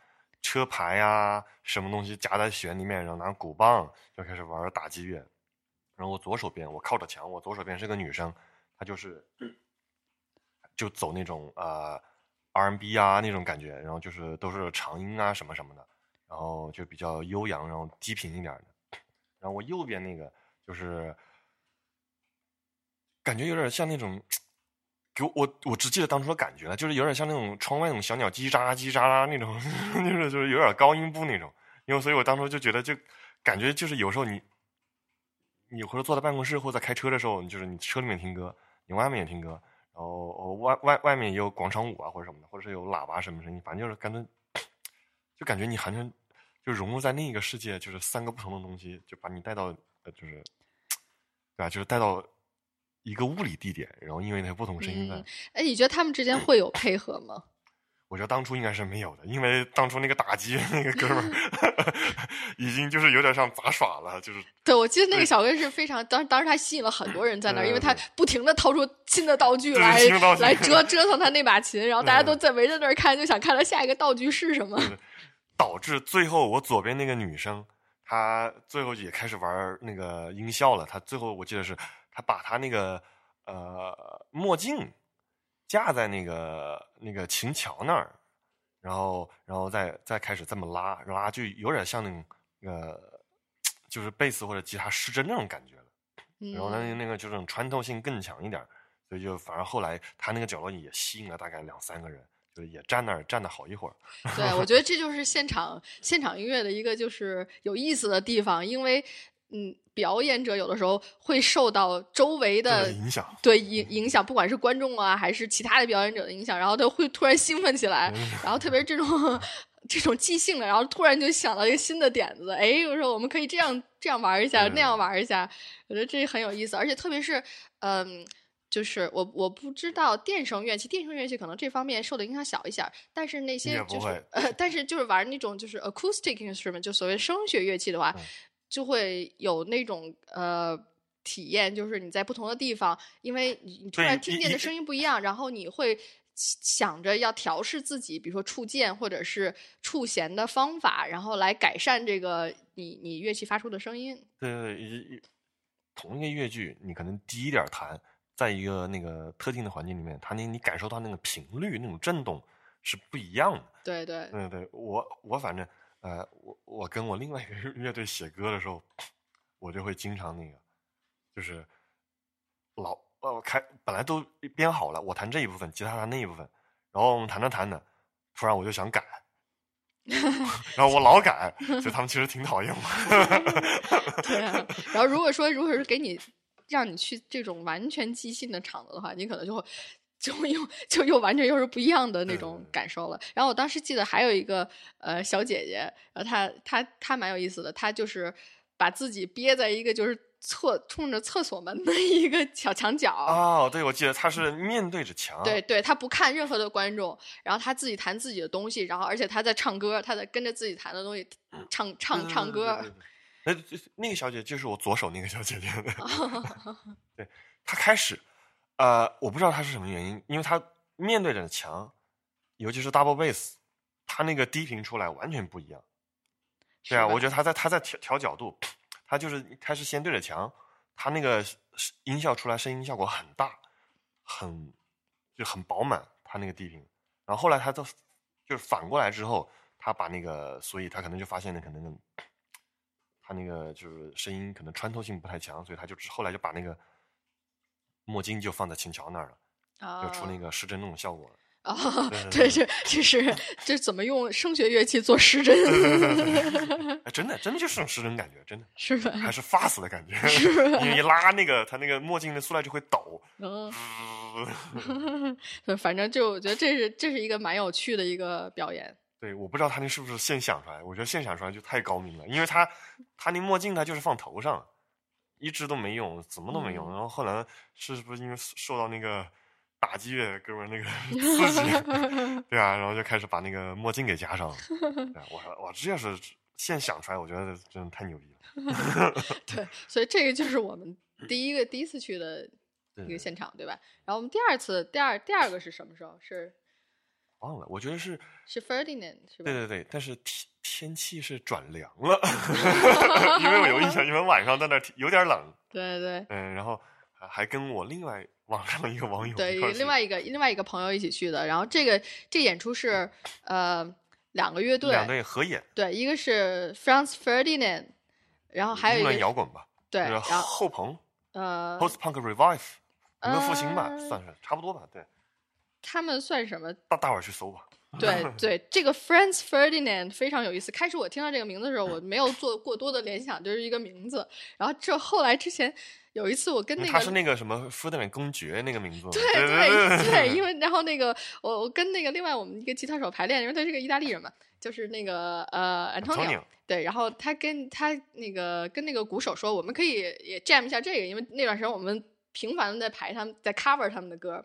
车牌呀，什么东西夹在弦里面，然后拿鼓棒就开始玩打击乐。然后我左手边，我靠着墙，我左手边是个女生，她就是。就走那种呃 R&B 啊那种感觉，然后就是都是长音啊什么什么的，然后就比较悠扬，然后低频一点的。然后我右边那个就是感觉有点像那种，给我我我只记得当初的感觉了，就是有点像那种窗外那种小鸟叽喳叽喳啦那种，就是就是有点高音部那种。因为所以我当初就觉得就感觉就是有时候你你或者坐在办公室或者在开车的时候，就是你车里面听歌，你外面也听歌。然后外外外面也有广场舞啊，或者什么的，或者是有喇叭什么声音，反正就是感觉，就感觉你好像就融入在另一个世界，就是三个不同的东西，就把你带到呃，就是对吧？就是带到一个物理地点，然后因为那不同声音在。哎，你觉得他们之间会有配合吗？我觉得当初应该是没有的，因为当初那个打击那个哥们儿 已经就是有点像杂耍了，就是。对，我记得那个小哥是非常当当时他吸引了很多人在那儿，因为他不停的掏出新的道具来来折折腾他那把琴，然后大家都在围着那儿看，就想看他下一个道具是什么。导致最后我左边那个女生，她最后也开始玩那个音效了。她最后我记得是，她把她那个呃墨镜。架在那个那个琴桥那儿，然后，然后再再开始这么拉拉，就有点像那种呃，就是贝斯或者吉他失真那种感觉了。然后呢，那个就是穿透性更强一点，所以就反而后来他那个角落也吸引了大概两三个人，就也站那儿站了好一会儿。对，我觉得这就是现场现场音乐的一个就是有意思的地方，因为。嗯，表演者有的时候会受到周围的影响，对影影响，不管是观众啊，还是其他的表演者的影响，然后他会突然兴奋起来，然后特别是这种这种即兴的，然后突然就想到一个新的点子，哎，我说我们可以这样这样玩一下，那样玩一下，我觉得这很有意思，而且特别是嗯，就是我我不知道电声乐器，电声乐器可能这方面受的影响小一些，但是那些就是呃，但是就是玩那种就是 acoustic instrument，就所谓声学乐器的话。就会有那种呃体验，就是你在不同的地方，因为你你突然听见的声音不一样，然后你会想着要调试自己，比如说触键或者是触弦的方法，然后来改善这个你你乐器发出的声音。对对对，同一个乐句，你可能低一点弹，在一个那个特定的环境里面，它那你感受到那个频率那种震动是不一样的。对对对对，我我反正。呃，我我跟我另外一个 乐队写歌的时候，我就会经常那个，就是老呃开本来都编好了，我弹这一部分，吉他弹那一部分，然后我们弹着弹着，突然我就想改，然后我老改，就他们其实挺讨厌我。对，然后如果说如果是给你让你去这种完全即兴的场子的话，你可能就会。就又 就又完全又是不一样的那种感受了。然后我当时记得还有一个呃小姐姐，然后她她她蛮有意思的，她就是把自己憋在一个就是厕冲着厕所门的一个小墙角。哦，对，我记得她是面对着墙。对对，她不看任何的观众，然后她自己弹自己的东西，然后而且她在唱歌，她在跟着自己弹的东西唱唱唱歌。那那个小姐就是我左手那个小姐姐。对，她开始。呃，我不知道他是什么原因，因为他面对着墙，尤其是 double bass，他那个低频出来完全不一样。对啊，我觉得他在他在调调角度，他就是开始先对着墙，他那个音效出来声音效果很大，很就很饱满，他那个低频。然后后来他都就是反过来之后，他把那个，所以他可能就发现了可能他那个就是声音可能穿透性不太强，所以他就后来就把那个墨镜就放在秦桥那儿了，啊，就出那个失真那种效果了。啊，对对，这这是这怎么用声学乐器做失真，哎，真的，真的就是种失真感觉，真的是吧？还是发死的感觉，是吧你一拉那个他那个墨镜的塑料就会抖。反正就我觉得这是这是一个蛮有趣的一个表演。对，我不知道他那是不是现想出来，我觉得现想出来就太高明了，因为他他那墨镜他就是放头上，一支都没用，怎么都没用。嗯然后后来是不是因为受到那个打击乐哥们那个 刺激，对啊，然后就开始把那个墨镜给加上了。对啊我我这要是现想出来，我觉得真的太牛逼了。对，所以这个就是我们第一个第一次去的一个现场，对吧？然后我们第二次第二第二个是什么时候？是忘了，我觉得是是 Ferdinand 是吧？对对对，但是天天气是转凉了，因为我有印象，你们晚上在那有点冷，对对嗯，然后还还跟我另外网上一个网友对另外一个另外一个朋友一起去的。然后这个这演出是呃两个乐队，两队合演，对，一个是 Franz Ferdinand，然后还有一个摇滚吧，对，然后后朋呃 post punk revive，一个复兴吧，呃算是差不多吧，对，他们算什么？大大伙儿去搜吧。对对，这个 Franz Ferdinand 非常有意思。开始我听到这个名字的时候，我没有做 过多的联想，就是一个名字。然后这后来之前有一次，我跟那个他是那个什么福德兰公爵那个名字，对对对对，因为然后那个我我跟那个另外我们一个吉他手排练，因为他是个意大利人嘛，就是那个呃 Antonio，Antonio 对，然后他跟他那个跟那个鼓手说，我们可以也 jam 一下这个，因为那段时间我们频繁的在排他们在 cover 他们的歌，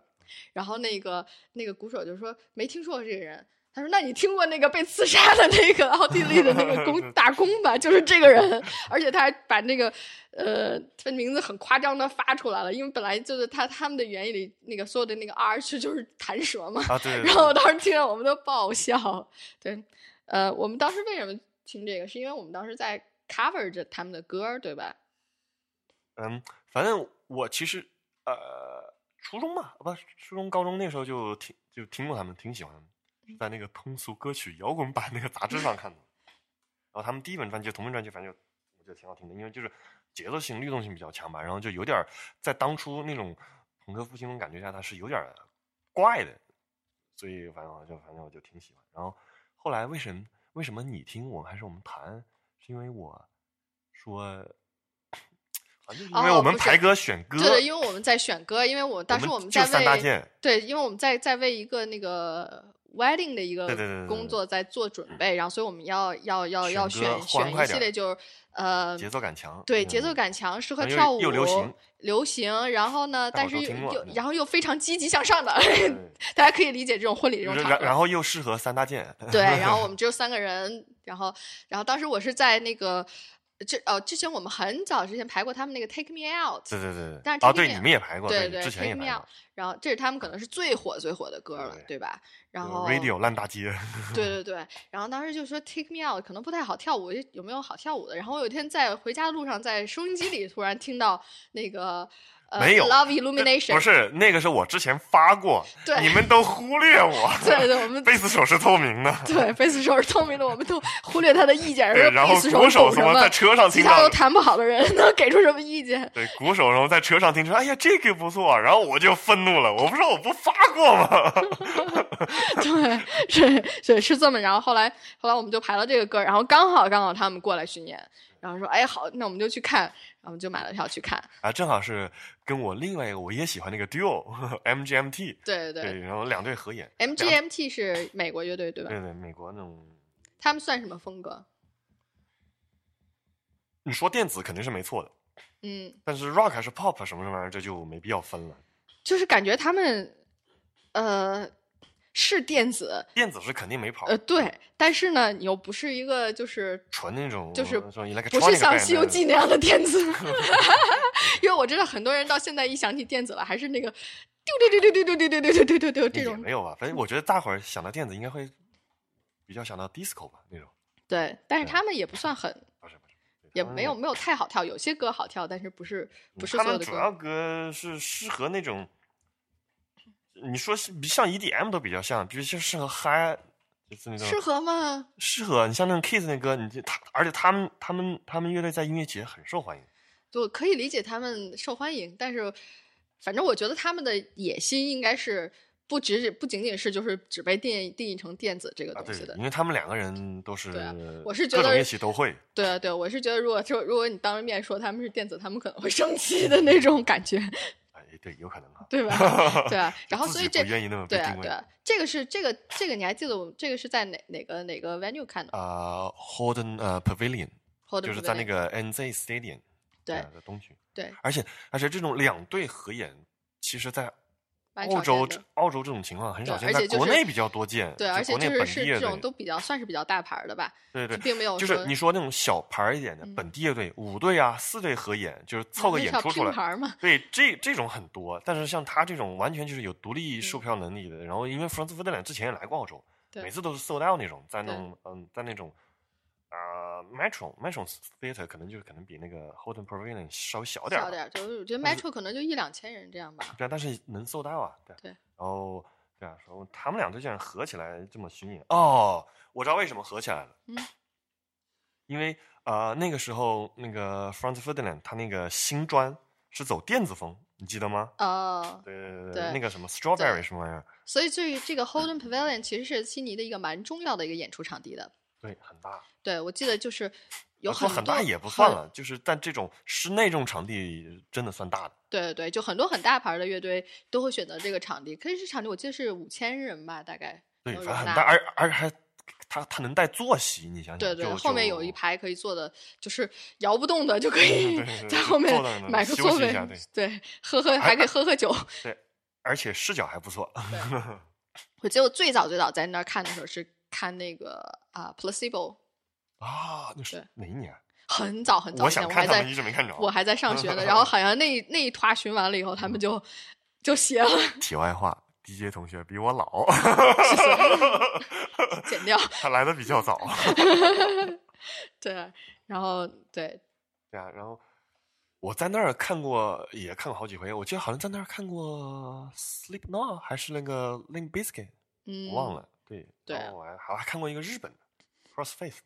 然后那个那个鼓手就说没听说过这个人。他说：“那你听过那个被刺杀的那个奥地利的那个公 大公吧？就是这个人，而且他还把那个呃，他名字很夸张的发出来了，因为本来就是他他们的原意里那个所有的那个 R 是就是弹舌嘛。啊对，对 然后我当时听了，我们都爆笑。对，呃，我们当时为什么听这个？是因为我们当时在 cover 着他们的歌，对吧？嗯，反正我其实呃，初中吧，不，初中高中那时候就听就听过他们，挺喜欢他们，在那个通俗歌曲摇滚版那个杂志上看的。然后他们第一本专辑同名专辑，反正就我觉得挺好听的，因为就是节奏性、律动性比较强吧，然后就有点在当初那种朋克复兴的感觉下，它是有点怪的，所以反正我就反正我就挺喜欢。然后后来为什么为什么你听我们还是我们谈？是因为我说，因为我们排歌选歌，对的，因为我们在选歌，因为我当时我们在为三大件，对，因为我们在在为一个那个 wedding 的一个工作在做准备，然后所以我们要要要要选选选一系列就是呃节奏感强，对，嗯节奏感强，适合跳舞，又流行流行然后呢，但是又然后又非常积极向上的，大家可以理解这种婚礼这种场然后又适合三大件，对，然后我 们只有三个人，然后然后当时我是在那个这哦，之前我们很早之前排过他们那个 Take Me Out，对对对，但是哦对，你们也排过，对对之前也 Take Me 排 Out，过然后这是他们可能是最火最火的歌了，对对吧？然后 Radio 烂大街，对对对，然后当时就说 Take Me Out 可能不太好跳舞，有没有好跳舞的？然后我有一天在回家的路上，在收音机里突然听到那个呃没有 Love Illumination，不是那个是我之前发过，对你们都忽略我，对对，我们贝斯手是透明的，对贝斯手是透明的，我们都忽略他的意见，对，然后鼓手什么在车上吉听到，他都弹不好的人 能给出什么意见？对，鼓手然后在车上听说，哎呀这个不错，然后我就愤怒了，我不是说我不发过吗？对，是是是这么。然后后来后来我们就排了这个歌，然后刚好刚好他们过来巡演，然后说哎好，那我们就去看，然后我们就买了票去看。啊，正好是跟我另外一个我也喜欢那个 duo MGMT，对对对，然后两队合演 MGMT 是美国乐队对吧？对对，美国那种，他们算什么风格？你说电子肯定是没错的，嗯，但是 rock 还是 pop 什么什么玩意儿，这就没必要分了。就是感觉他们呃是电子，电子是肯定没跑，呃对，但是呢，你又不是一个就是纯那种就是不是像《西游记》那样的电子 因为我知道很多人到现在一想起电子了，还是那个丢丢丢丢丢丢丢丢丢丢丢丢这也种。没有吧？反正我觉得大伙儿想到电子应该会比较想到 disco 吧那种，对，但是对他们也不算很，不是不是，也没有没有太好跳，有些歌好跳，但是不是不是他所有的歌。们主要歌是适合那种，你说是像 EDM 都比较像，比如就适合嗨，就是那种适合吗？适合你像那种 Kiss 那歌，你就他，而且他们他们他们乐队在音乐节很受欢迎。就可以理解他们受欢迎，但是反正我觉得他们的野心应该是不只不仅仅是就是只被定义定义成电子这个东西的，。因为他们两个人都是，对啊我是觉得各种乐器都会。对啊，对，我是觉得如果就如果你当着面说他们是电子，他们可能会生气的那种感觉，哎，对，有可能哈。对吧？对啊，然后所以这己不愿意那么被对啊定位对啊，这个是这个这个你还记得我们这个是在哪哪个哪个 venue 看的？啊，Holden 呃 Pavilion，就是在那个 NZ Stadium，对啊在东区。对而且而且这种两队合演，其实在蛮澳洲澳洲这种情况很少见，在对而且就是国内比较多见。对，而且国内就是是这种都比较算是比较大牌儿的吧，对对，并没有就是你说那种小牌儿一点的嗯本地乐队，五队啊、四队合演，就是凑个演出出来。对，这这种很多，但是像他这种完全就是有独立嗯售票能力的，然后因为弗朗茨福德兰之前也来过澳洲，对每次都是 sold out 那种，在那种嗯，在那种啊、metro metro theater 可能就是可能比那个 Holden Pavilion 稍微小点儿，小点儿，就是我觉得 Metro 可能就一两千人这样吧。对啊，但是能 sold out 啊，对。对然后对啊，说他们俩队竟然合起来这么巡演，哦，我知道为什么合起来了，嗯，因为呃那个时候那个 Franz Ferdinand 他那个新专是走电子风，你记得吗？哦，对对对对那个什么 Strawberry 什么玩意儿，所以对于这个 Holden Pavilion 其实是悉尼的一个蛮重要的一个演出场地的。对，很大，对，我记得就是 有很多很大也不算了，就是但这种室内这种场地真的算大的，对对对，就很多很大牌的乐队都会选择这个场地。可是这场地我记得是五千人吧，大概对，反正很大，而而还他他能带坐席，你想想，对对，就后面有一排可以坐的，就是摇不动的，就可以在后面买个座位对，喝喝还可以喝喝酒。对，而且视角还不错，我记得我最早最早在那儿看的时候是看那个啊、Placebo，啊，那是哪一年？很早很早我想看他们，一直没看着。我还在上学呢。然后好像那那一团巡完了以后，他们就就歇了，题外话，DJ 同学比我老，剪掉。他来的比较早。对，然后对对啊，然后我在那儿看过，也看过好几回。我记得好像在那儿看过 Sleep Now 还是那个 Link Biscuit，嗯，我忘了。对，对然后我还还还看过一个日本的 Crossface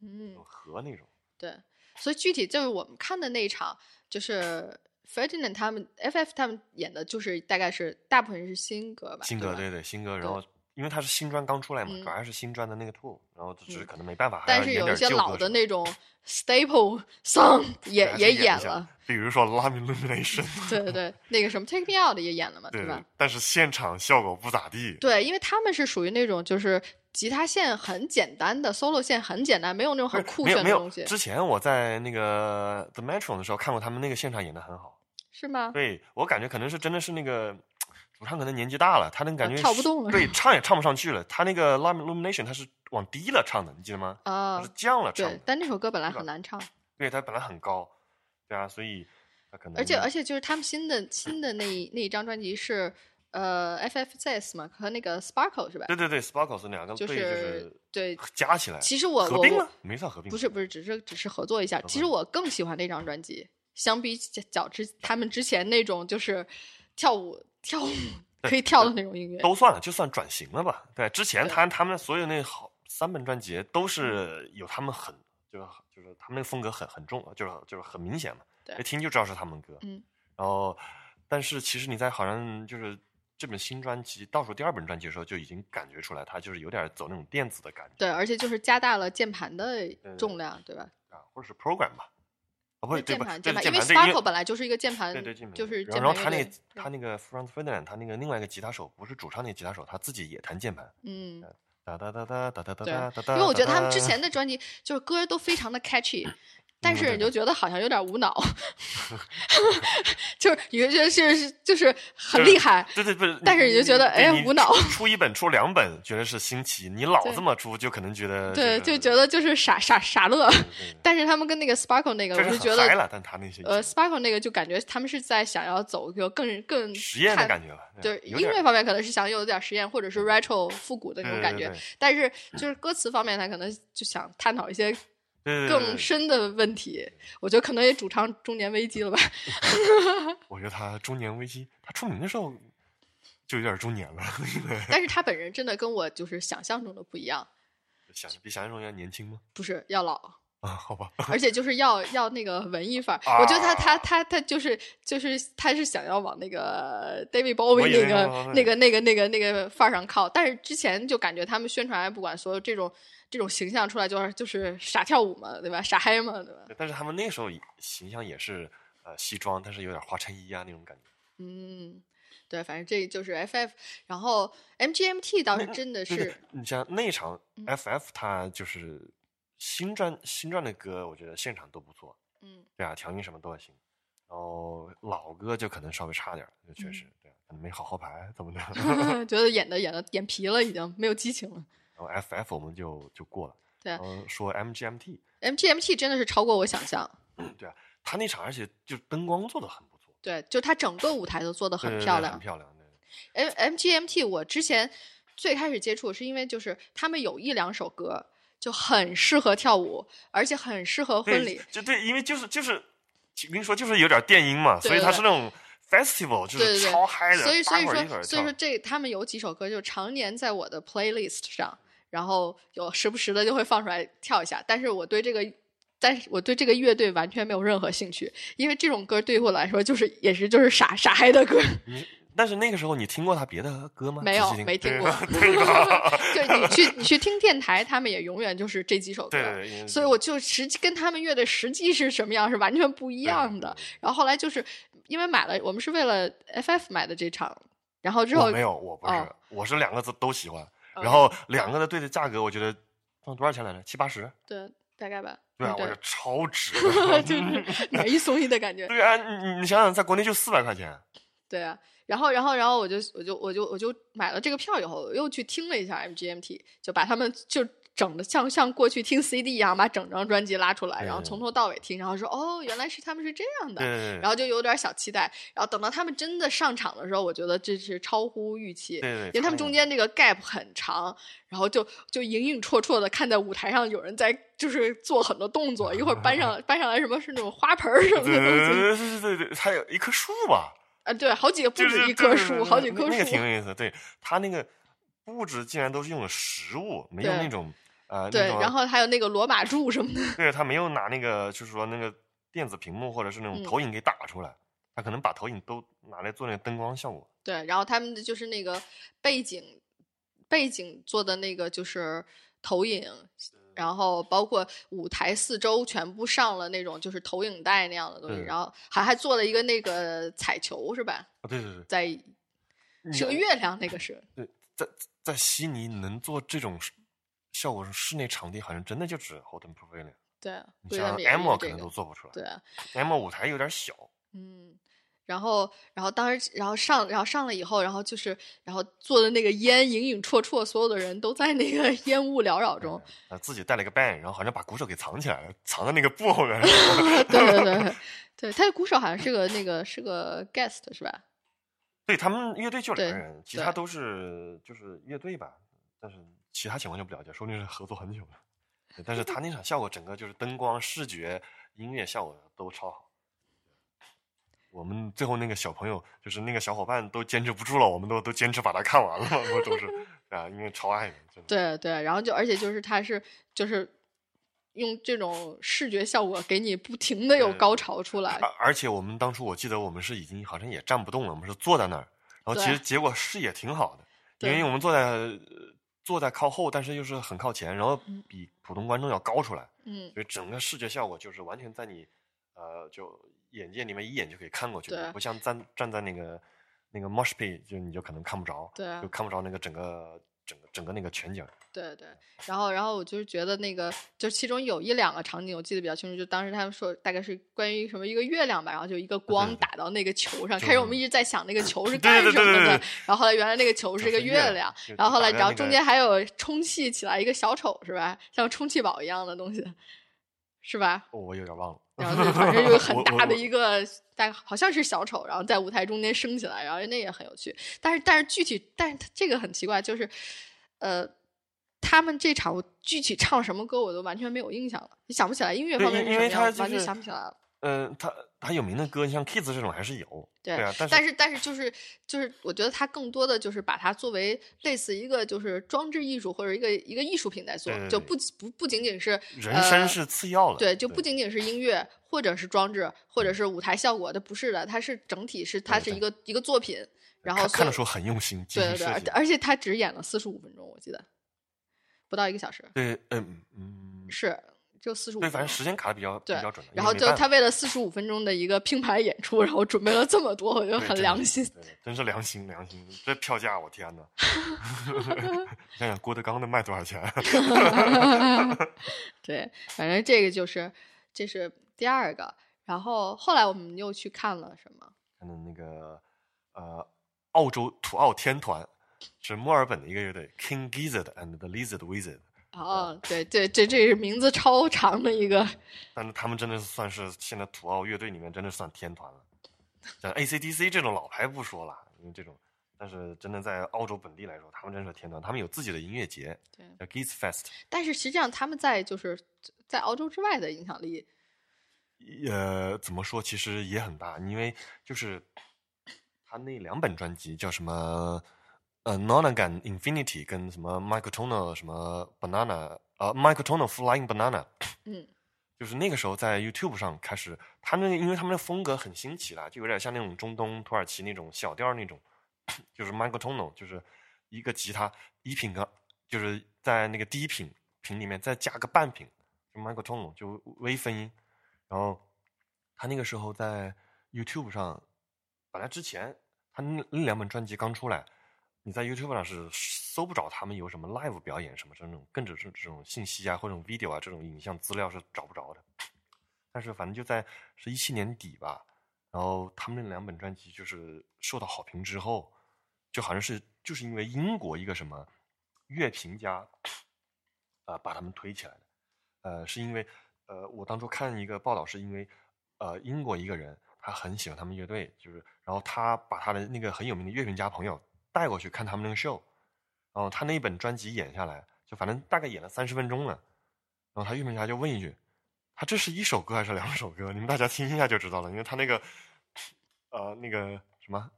嗯，和那种。对，所以具体就是我们看的那一场，就是 Ferdinand 他们 FF 他们演的，就是大概是大部分是新歌吧，新歌，对对，新歌。然后因为他是新专刚出来嘛，嗯主要是新专的那个 tour，然后只是可能没办法，还但是有一些老的那种 staple song 也也演了，比如说《Love Illumination》。对对对，那个什么 Take Me Out 也演了嘛，对吧？？但是现场效果不咋地。对，因为他们是属于那种就是吉他线很简单的，solo 线很简单，没有那种很酷炫的东西，，之前我在那个 The Metro 的时候看过他们那个现场演的很好。是吗？对我感觉可能是真的是那个主唱可能年纪大了，他能感觉啊跳不动了对，唱也唱不上去了。他那个 Love Illumination 他是往低了唱的，你记得吗？啊他是，降了唱的，，对但那首歌本来很难唱，对他本来很高，对啊，所以他可能而且而且就是他们新的新的那一那一张专辑是呃 FFZS 嘛和那个 Sparkle 是吧？对对对，Sparkle 是两个就是对，加起来，其实我合并了，没算合并，不是不是，只是只是合作一下。其实我更喜欢那张专辑，相比较较之他们之前那种就是跳舞跳舞可以跳的那种音乐。都算了，就算转型了吧。对，之前他他们所有那好三本专辑都是有他们很就是就是他们那个风格很很重，就是就是很明显嘛，对一听就知道是他们歌。嗯，然后但是其实你在好像就是这本新专辑倒数第二本专辑的时候，就已经感觉出来，他就是有点走那种电子的感觉对，而且就是加大了键盘的重量，对吧？啊，或者是 program 吧。啊，不是，键，盘键盘，因为 Sparkle 本来就是一个键盘，对对键盘，就是然后然后他那他那个 Franz Ferdinand，他那个另外一个吉他手不是主唱那个吉他手，他自己也弹键盘，嗯，哒哒哒哒哒哒哒哒哒哒。因为我觉得他们之前的专辑就是歌都非常的 catchy。但嗯是你就觉得好像有点无脑，就是你就觉得是是就是很厉害，对对不是，但是你就觉得哎无脑出出一本出两本，觉得是新奇，你老这么出，就可能觉得对，就就觉得就是傻傻傻乐。但是他们跟那个 Sparkle 那个，我就觉得，很嗨了，但他那些呃，Sparkle 那个就感觉他们是在想要走一个更更实验的感觉了，对音乐方面可能是想有点实验，或者是 retro 复古的那种感觉但是就是歌词方面，他可能就想探讨一些更深的问题。我觉得可能也主唱中年危机了吧。我觉得他中年危机，他出名的时候就有点中年了，但是他本人真的跟我就是想象中的不一样，想比想象中要年轻吗？不是要老，啊，好吧，而且就是要要那个文艺范儿。啊我觉得他他他他就是就是他是想要往那个 David Bowie 那个那个那个那个那个范儿上靠，但是之前就感觉他们宣传不管所有这种这种形象出来，就是就是傻跳舞嘛，对吧？傻嗨嘛，对吧？但是他们那时候形象也是呃西装，但是有点花衬衣啊那种感觉。嗯，对，反正这就是 FF，然后 MGMT 倒是真的是，你像那场嗯 FF，他就是新专新专的歌，我觉得现场都不错，嗯对啊，调音什么都还行。然后老歌就可能稍微差点，就确实、对啊，可能没好好排怎么的。觉得演的演的眼皮了，已经没有激情了。然后 FF 我们就就过了。对然后说 MGMT，MGMT 真的是超过我想象，对啊，他那场而且就灯光做的很不错，对，就他整个舞台都做的对对对很漂亮很。漂亮。对 M MGMT 我之前最开始接触是因为就是他们有一两首歌就很适合跳舞，而且很适合婚礼对，。就对，因为就是就是，我跟你说，就是有点电音嘛，所以它是那种 festival，就是超嗨的，所以所以说所以说这他们有几首歌就常年在我的 playlist 上，然后有时不时的就会放出来跳一下。但是我对这个，但是我对这个乐队完全没有任何兴趣，因为这种歌对于我来说就是也是就是傻傻嗨的歌，你但是那个时候你听过他别的歌吗？没有没听过 对 你去你去听电台，他们也永远就是这几首歌。对对对，所以我就实际跟他们乐队实际是什么样是完全不一样的。然后后来就是因为买了，我们是为了 FF 买的这场，然后之后我没有，我不是，哦我是两个字都喜欢。嗯然后两个的对的价格，我觉得放多少钱来着？七八十？对大概吧，对啊，嗯我是超值。就是买一送一的感觉。对啊，你你你想想，在国内就四百块钱，对啊，然后然后然后我就我就我就我就买了这个票以后，我又去听了一下 MGMT，就把他们就整的像像过去听 CD 一样，把整张专辑拉出来，然后从头到尾听，然后说哦，原来是他们是这样的然后就有点小期待，然后等到他们真的上场的时候，我觉得这是超乎预期，因为他们中间这个 gap 很长，然后就就影影绰绰的看在舞台上有人在就是做很多动作，一会儿搬上 搬上来什么是那种花盆儿什么的东西，对对对对对，还有一棵树吧，啊，对，好几个不止一棵树，好几棵树那那个，挺有意思。对他那个布置竟然都是用的实物，没有那种呃，对然后还有那个罗马柱什么的，对他没有拿那个就是说那个电子屏幕或者是那种嗯投影给打出来，他可能把投影都拿来做那个灯光效果。对，然后他们的就是那个背景背景做的那个就是投影，然后包括舞台四周全部上了那种就是投影带那样的东西，然后还还做了一个那个彩球是吧？啊，对对对，在你是个月亮，那个是对，在在悉尼能做这种效果，室内场地好像真的就只 Houghton Pavilion。对，你像估计他们也是 M 可能都做不出来对。M 舞台有点小，嗯，然后，然后当时，然后上，然后上了以后，然后就是，然后做的那个烟影影绰绰，所有的人都在那个 烟雾缭绕中。啊，自己带了个 band，然后好像把鼓手给藏起来了，藏在那个布后面。对对对，对，他的鼓手好像是个那个是个 guest 是吧？对他们乐队就两个人，其他都是就是乐队吧，但是其他情况就不了解，说不定是合作很久了。但是他那场效果，整个就是灯光、视觉、音乐效果都超好。我们最后那个小朋友，就是那个小伙伴都坚持不住了，我们都都坚持把它看完了，我都是 啊，因为超爱。对对，然后就而且就是它是就是用这种视觉效果给你不停的有高潮出来。而而且我们当初我记得我们是已经好像也站不动了，我们是坐在那儿，然后其实结果视野挺好的，因为我们坐在呃坐在靠后，但是又是很靠前，然后嗯比普通观众要高出来，嗯，所以整个视觉效果就是完全在你呃就眼界里面一眼就可以看过去，对不像站站在那个那个 mosh pit 就你就可能看不着，对啊就看不着那个整个整个整个那个全景。对对，然后然后我就是觉得那个，就其中有一两个场景我记得比较清楚，就当时他们说大概是关于什么一个月亮吧，然后就一个光打到那个球上，开始我们一直在想那个球是 干什么的对对对，然后后来原来那个球是一个月亮然后后来然后中间还有充气起来一个小丑是吧，像充气宝一样的东西，是吧？哦，我有点忘了。然后就反正有很大的一个，大概好像是小丑，然后在舞台中间升起来，然后那也很有趣。但是但是具体，但是它这个很奇怪，就是呃，他们这场我具体唱什么歌我都完全没有印象了，想不起来音乐方面是什么样，完全想不起来了。嗯、他他有名的歌，像 Kids 这种还是有，对啊，但是但是但是就是就是，我觉得他更多的就是把它作为类似一个就是装置艺术或者一个一个艺术品在做，对对对就不不不仅仅是人声呃是次要的，对，就不仅仅是音乐或者是装置或者是舞台效果的，不是的，它是整体是它是一个一个作品，然后看的时候很用心，对对对，而且他只演了四十五分钟，我记得不到一个小时，对，嗯嗯，是就四十五。对，反正时间卡的比较比较准然后就他为了四十五分钟的一个拼盘演出，然后准备了这么多，我觉得很良心。对，真是良心良心，这票价我天哪！你想想郭德纲的卖多少钱？对，反正这个就是这是第二个。然后后来我们又去看了什么？看的那个呃，澳洲土澳天团是墨尔本的一个乐队，King Gizzard and the Lizard Wizard。哦，对对，这这是名字超长的一个。但是他们真的是算是现在土澳乐队里面真的算天团了。像 AC/DC 这种老牌不说了，因为这种，但是真的在澳洲本地来说，他们真是天团。他们有自己的音乐节，对，叫 Giz Fest。但是实际上他们在就是在澳洲之外的影响力，呃，怎么说，其实也很大，因为就是他那两本专辑叫什么呃 Nonagon Infinity 跟什么 Michael Tono 什么 Banana 呃，Michael Tono Flying Banana，嗯。就是那个时候在 YouTube 上开始，他们因为他们的风格很新奇啦，就有点像那种中东土耳其那种小调那种，就是 Michael Tono 就是一个吉他一品跟就是在那个第一品品里面再加个半品，就 Michael Tono 就微分音，然后他那个时候在 YouTube 上，本来之前他那那两本专辑刚出来，你在 YouTube 上是搜不着他们有什么 live 表演什么这种，更只是这种信息啊或者 video 啊这种影像资料是找不着的。但是反正就在是一七年底吧，然后他们那两本专辑就是受到好评之后，就好像是就是因为英国一个什么乐评家，呃把他们推起来的，呃是因为呃我当初看一个报道是因为呃英国一个人他很喜欢他们乐队，就是然后他把他的那个很有名的乐评家朋友带过去看他们那个 show，然后他那一本专辑演下来，就反正大概演了三十分钟了，然后他乐评家就问一句。他这是一首歌还是两首歌？你们大家听一下就知道了，因为他那个，呃，那个什么，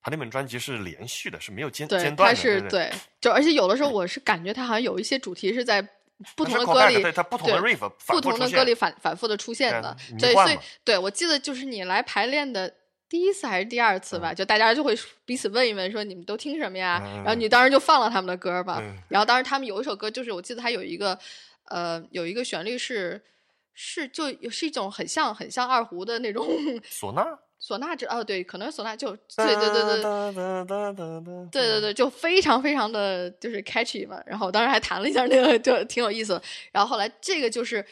他那本专辑是连续的，是没有间，间断的，它是对对。就而且有的时候我是感觉他好像有一些主题是在不同的歌里，对他不同的 riff 不同的歌里反反复的出现的，迷对，所以对我记得就是你来排练的第一次还是第二次吧，嗯就大家就会彼此问一问，说你们都听什么呀？嗯然后你当时就放了他们的歌吧。嗯然后当时他们有一首歌，就是我记得它有一个呃有一个旋律是是就是一种很像很像二胡的那种 唢呐，唢呐这哦对，可能是唢呐就对对对对。对对对，就非常非常的就是 catchy 嘛，然后我当时还弹了一下那个，就挺有意思的。然后后来这个就是，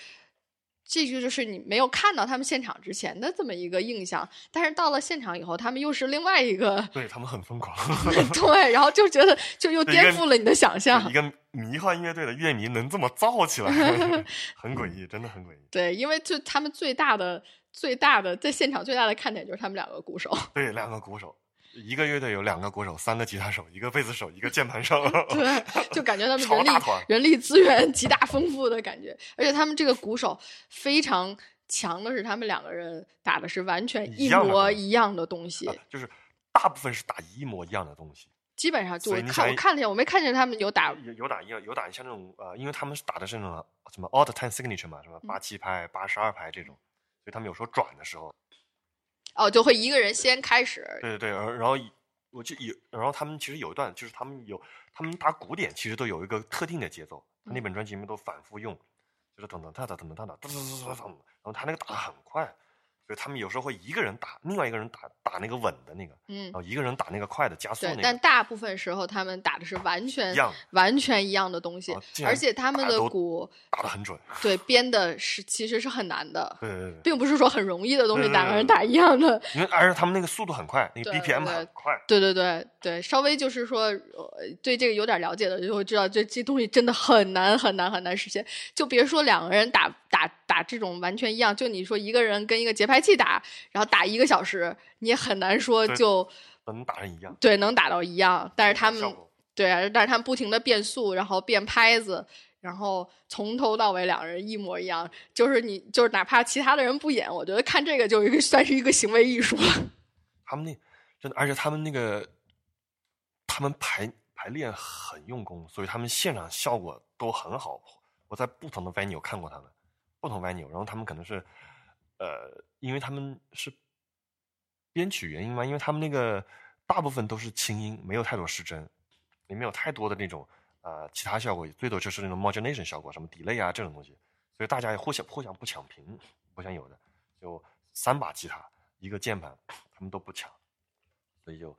这个就是你没有看到他们现场之前的这么一个印象，但是到了现场以后，他们又是另外一个对他们很疯狂，对，然后就觉得 就又颠覆了你的想象一。个迷幻乐队的乐迷能这么燥起来，很诡异，真的很诡异。对，因为就他们最大的最大的在现场最大的看点就是他们两个鼓手，对，两个鼓手，一个乐队有两个鼓手，三个吉他手，一个贝斯手，一个键盘手，对，就感觉他们 人力人力资源极大丰富的感觉，而且他们这个鼓手非常强的是，他们两个人打的是完全一模一样的东西，啊就是大部分是打一模一样的东西。基本上就看我看了一下，我没看见他们有打有有打有有打像那种呃，因为他们是打的是那种什么 odd time signature 嘛，什么八七拍、八十二拍这种，所以他们有时候转的时候，哦，就会一个人先开始，对对对，然后我就有，然后他们其实有一段就是他们有他们打鼓点其实都有一个特定的节奏，他那本专辑里面都反复用，就是噔噔哒哒噔噔哒哒噔噔噔噔噔，然后他那个打的很快，所以他们有时候会一个人打，另外一个人打打那个稳的那个，嗯然，后一个人打那个快的加速对那，个，但大部分时候他们打的是完全一样完全一样的东西而且他们的鼓打的很准，对编的是其实是很难的，对对对对，并不是说很容易的东西，两个人打一样的。因为而且他们那个速度很快，那个 BPM 对很快，对对对对，稍微就是说，呃，对这个有点了解的就会知道，这这东西真的很难很难很难实现。就别说两个人打打打这种完全一样，就你说一个人跟一个节拍器打，然后打一个小时，你也很难说就能打成一样。对能打到一样。但是他们对啊，但是他们不停的变速，然后变拍子，然后从头到尾两人一模一样，就是你就是哪怕其他的人不演，我觉得看这个就一个算是一个行为艺术了。他们那真的，而且他们那个他们排排练很用功，所以他们现场效果都很好。我在不同的 venue 看过他们，不同 venue，然后他们可能是呃，因为他们是编曲原因嘛，因为他们那个大部分都是轻音，没有太多失真，也没有太多的那种。呃，其他效果最多就是那种 modulation 效果，什么 delay 啊这种东西，所以大家也互相互相不抢屏，不像有的，就三把吉他一个键盘，他们都不抢，所以就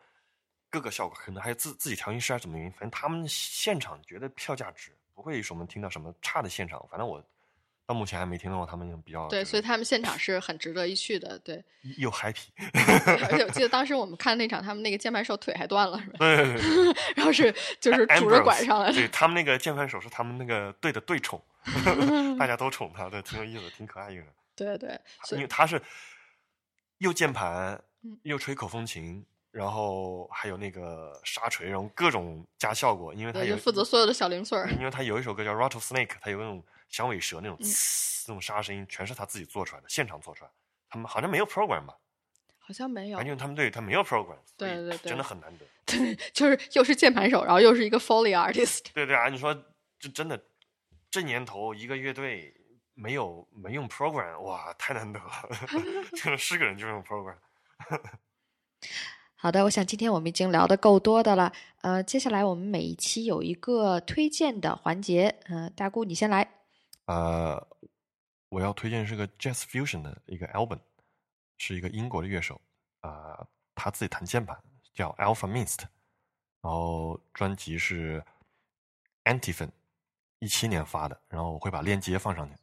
各个效果可能还有自自己调音师啊什么原因，反正他们现场觉得票价值，不会说我们听到什么差的现场，反正我。到目前还没听到过他们比较对，所以他们现场是很值得一去的。对，又 happy，而且我记得当时我们看那场，他们那个键盘手腿还断了，是吧？对，对,对 然后是 就是拄着拐上来对他们那个键盘手是他们那个队的队宠，大家都宠他，对，挺有意思，挺可爱一个人。对对，因为他是又键盘又吹口风琴，然后还有那个沙锤，然后各种加效果，因为他有负责所有的小零碎儿。因为他有一首歌叫《Rattlesnake》，他有那种。响尾蛇那种呲，那种沙声音，全是他自己做出来的，现场做出来。他们好像没有 program 吧？好像没有。反正他们队他没有 program，对对对，真的很难得。对，就是又是键盘手，然后又是一个 foley artist。对对啊，你说这真的，这年头一个乐队没有没用 program，哇，太难得了。就是是个人就用 program。好的，我想今天我们已经聊的够多的了。呃，接下来我们每一期有一个推荐的环节。嗯，大姑你先来。呃，我要推荐是个 Jazz Fusion 的一个 album，是一个英国的乐手，啊，他自己弹键盘，叫 Alpha Mist，然后专辑是 Antiphon，一七年发的，然后我会把链接放上去。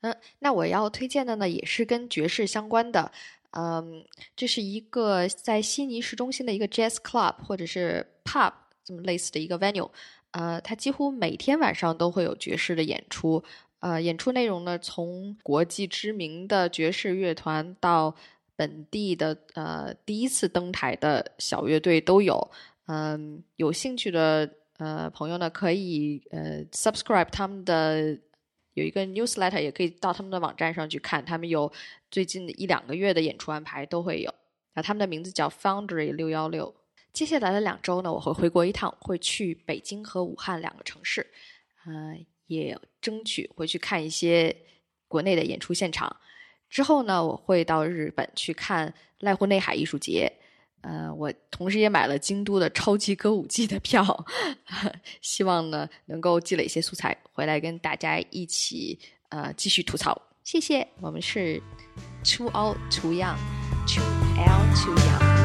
嗯，那我要推荐的呢，也是跟爵士相关的，嗯，这是一个在悉尼市中心的一个 Jazz Club 或者是 Pub 这么类似的一个 venue，呃，它几乎每天晚上都会有爵士的演出。呃，演出内容呢，从国际知名的爵士乐团到本地的呃第一次登台的小乐队都有。嗯，有兴趣的呃朋友呢，可以呃 subscribe 他们的有一个 newsletter，也可以到他们的网站上去看，他们有最近一两个月的演出安排都会有。啊，他们的名字叫 Foundry 六幺六。接下来的两周呢，我会回国一趟，会去北京和武汉两个城市。嗯。也争取回去看一些国内的演出现场。之后呢，我会到日本去看濑户内海艺术节。呃，我同时也买了京都的超级歌舞伎的票，希望呢能够积累一些素材回来跟大家一起呃继续吐槽。谢谢，我们是 Too Old Too Young，Too L Too Young。